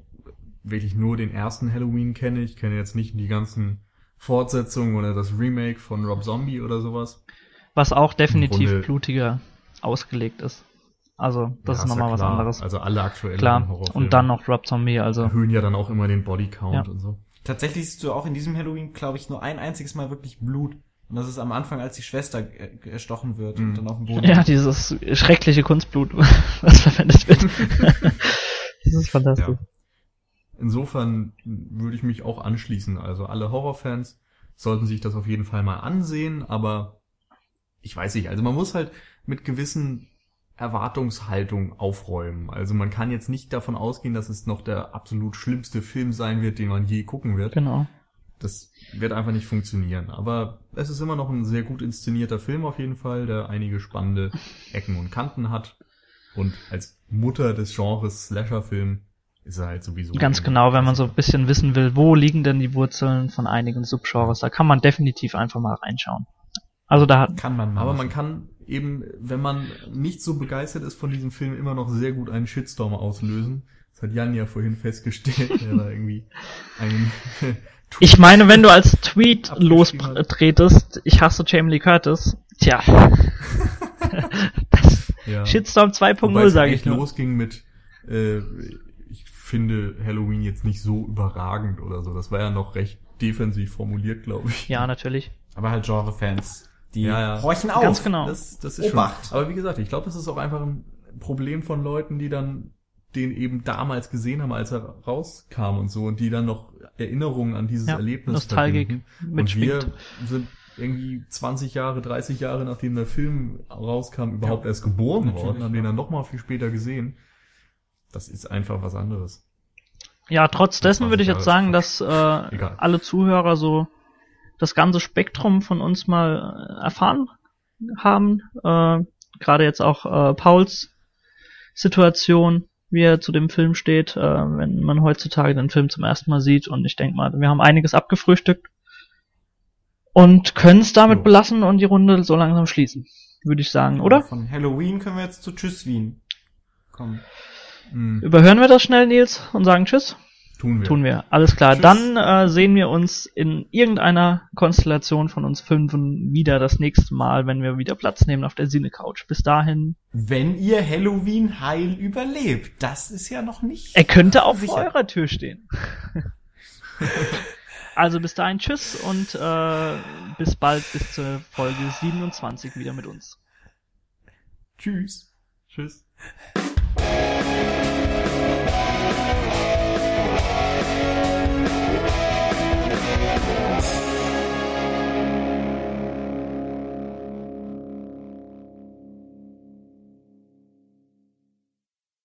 wirklich nur den ersten Halloween kenne. Ich kenne jetzt nicht die ganzen Fortsetzungen oder das Remake von Rob Zombie oder sowas. Was auch definitiv Grunde- blutiger ausgelegt ist. Also, das Ja, ist nochmal ja was anderes. Also alle aktuellen Klar. Horrorfilme Und dann noch Rob Zombie, also. erhöhen ja dann auch immer den Bodycount Ja. und so. Tatsächlich siehst du auch in diesem Halloween, glaube ich, nur ein einziges Mal wirklich Blut. Und das ist am Anfang, als die Schwester erstochen wird Mhm. und dann auf dem Boden. Ja, dieses schreckliche Kunstblut, <laughs> was verwendet wird. <laughs> das ist fantastisch. Ja. Insofern würde ich mich auch anschließen. Also alle Horrorfans sollten sich das auf jeden Fall mal ansehen, aber ich weiß nicht, also man muss halt mit gewissen Erwartungshaltung aufräumen. Also man kann jetzt nicht davon ausgehen, dass es noch der absolut schlimmste Film sein wird, den man je gucken wird. Genau. Das wird einfach nicht funktionieren. Aber es ist immer noch ein sehr gut inszenierter Film auf jeden Fall, der einige spannende Ecken und Kanten hat. Und als Mutter des Genres Slasher-Film ist er halt sowieso. Ganz genau, wenn man so ein bisschen wissen will, wo liegen denn die Wurzeln von einigen Subgenres, da kann man definitiv einfach mal reinschauen. Also da hat, Kann man mal. Aber man kann eben, wenn man nicht so begeistert ist von diesem Film, immer noch sehr gut einen Shitstorm auslösen. Das hat Jan ja vorhin festgestellt, der da <laughs> irgendwie einen ich meine, wenn du als Tweet lostretest, ich hasse Jamie Lee Curtis, tja. <laughs> das ja. Shitstorm Wobei 2.0 es sage ich nur. losging mit, äh, ich finde Halloween jetzt nicht so überragend oder so. Das war ja noch recht defensiv formuliert, glaube ich. Ja, natürlich. Aber halt Genre-Fans. Die Ja, ja. horchen auf. Ganz genau. Das, das ist Obacht. schon. Aber wie gesagt, ich glaube, das ist auch einfach ein Problem von Leuten, die dann den eben damals gesehen haben, als er rauskam und so, und die dann noch Erinnerungen an dieses Ja, Erlebnis Nostalgik verbinden. Und mitschwingt. wir sind irgendwie 20 Jahre, 30 Jahre nachdem der Film rauskam, überhaupt erst geboren worden, haben ja. den dann noch mal viel später gesehen. Das ist einfach was anderes. Ja, trotz dessen 20 würde ich jetzt sagen, dass äh, Egal. alle Zuhörer so das ganze Spektrum von uns mal äh, erfahren haben. Äh, Gerade jetzt auch äh, Pauls Situation, wie er zu dem Film steht, äh, wenn man heutzutage den Film zum ersten Mal sieht. Und ich denke mal, wir haben einiges abgefrühstückt und können es damit Jo. belassen und die Runde so langsam schließen, würde ich sagen, oder? Von Halloween können wir jetzt zu Tschüss Wien kommen. Mhm. Überhören wir das schnell, Nils, und sagen Tschüss? Tun wir. Tun wir. Alles klar. Tschüss. Dann äh, sehen wir uns in irgendeiner Konstellation von uns Fünfen wieder das nächste Mal, wenn wir wieder Platz nehmen auf der Sinne-Couch. Bis dahin. Wenn ihr Halloween heil überlebt. Das ist ja noch nicht. Er könnte auch Sicher. vor eurer Tür stehen. <laughs> also bis dahin Tschüss und äh, bis bald, bis zur Folge 27 wieder mit uns. Tschüss. Tschüss.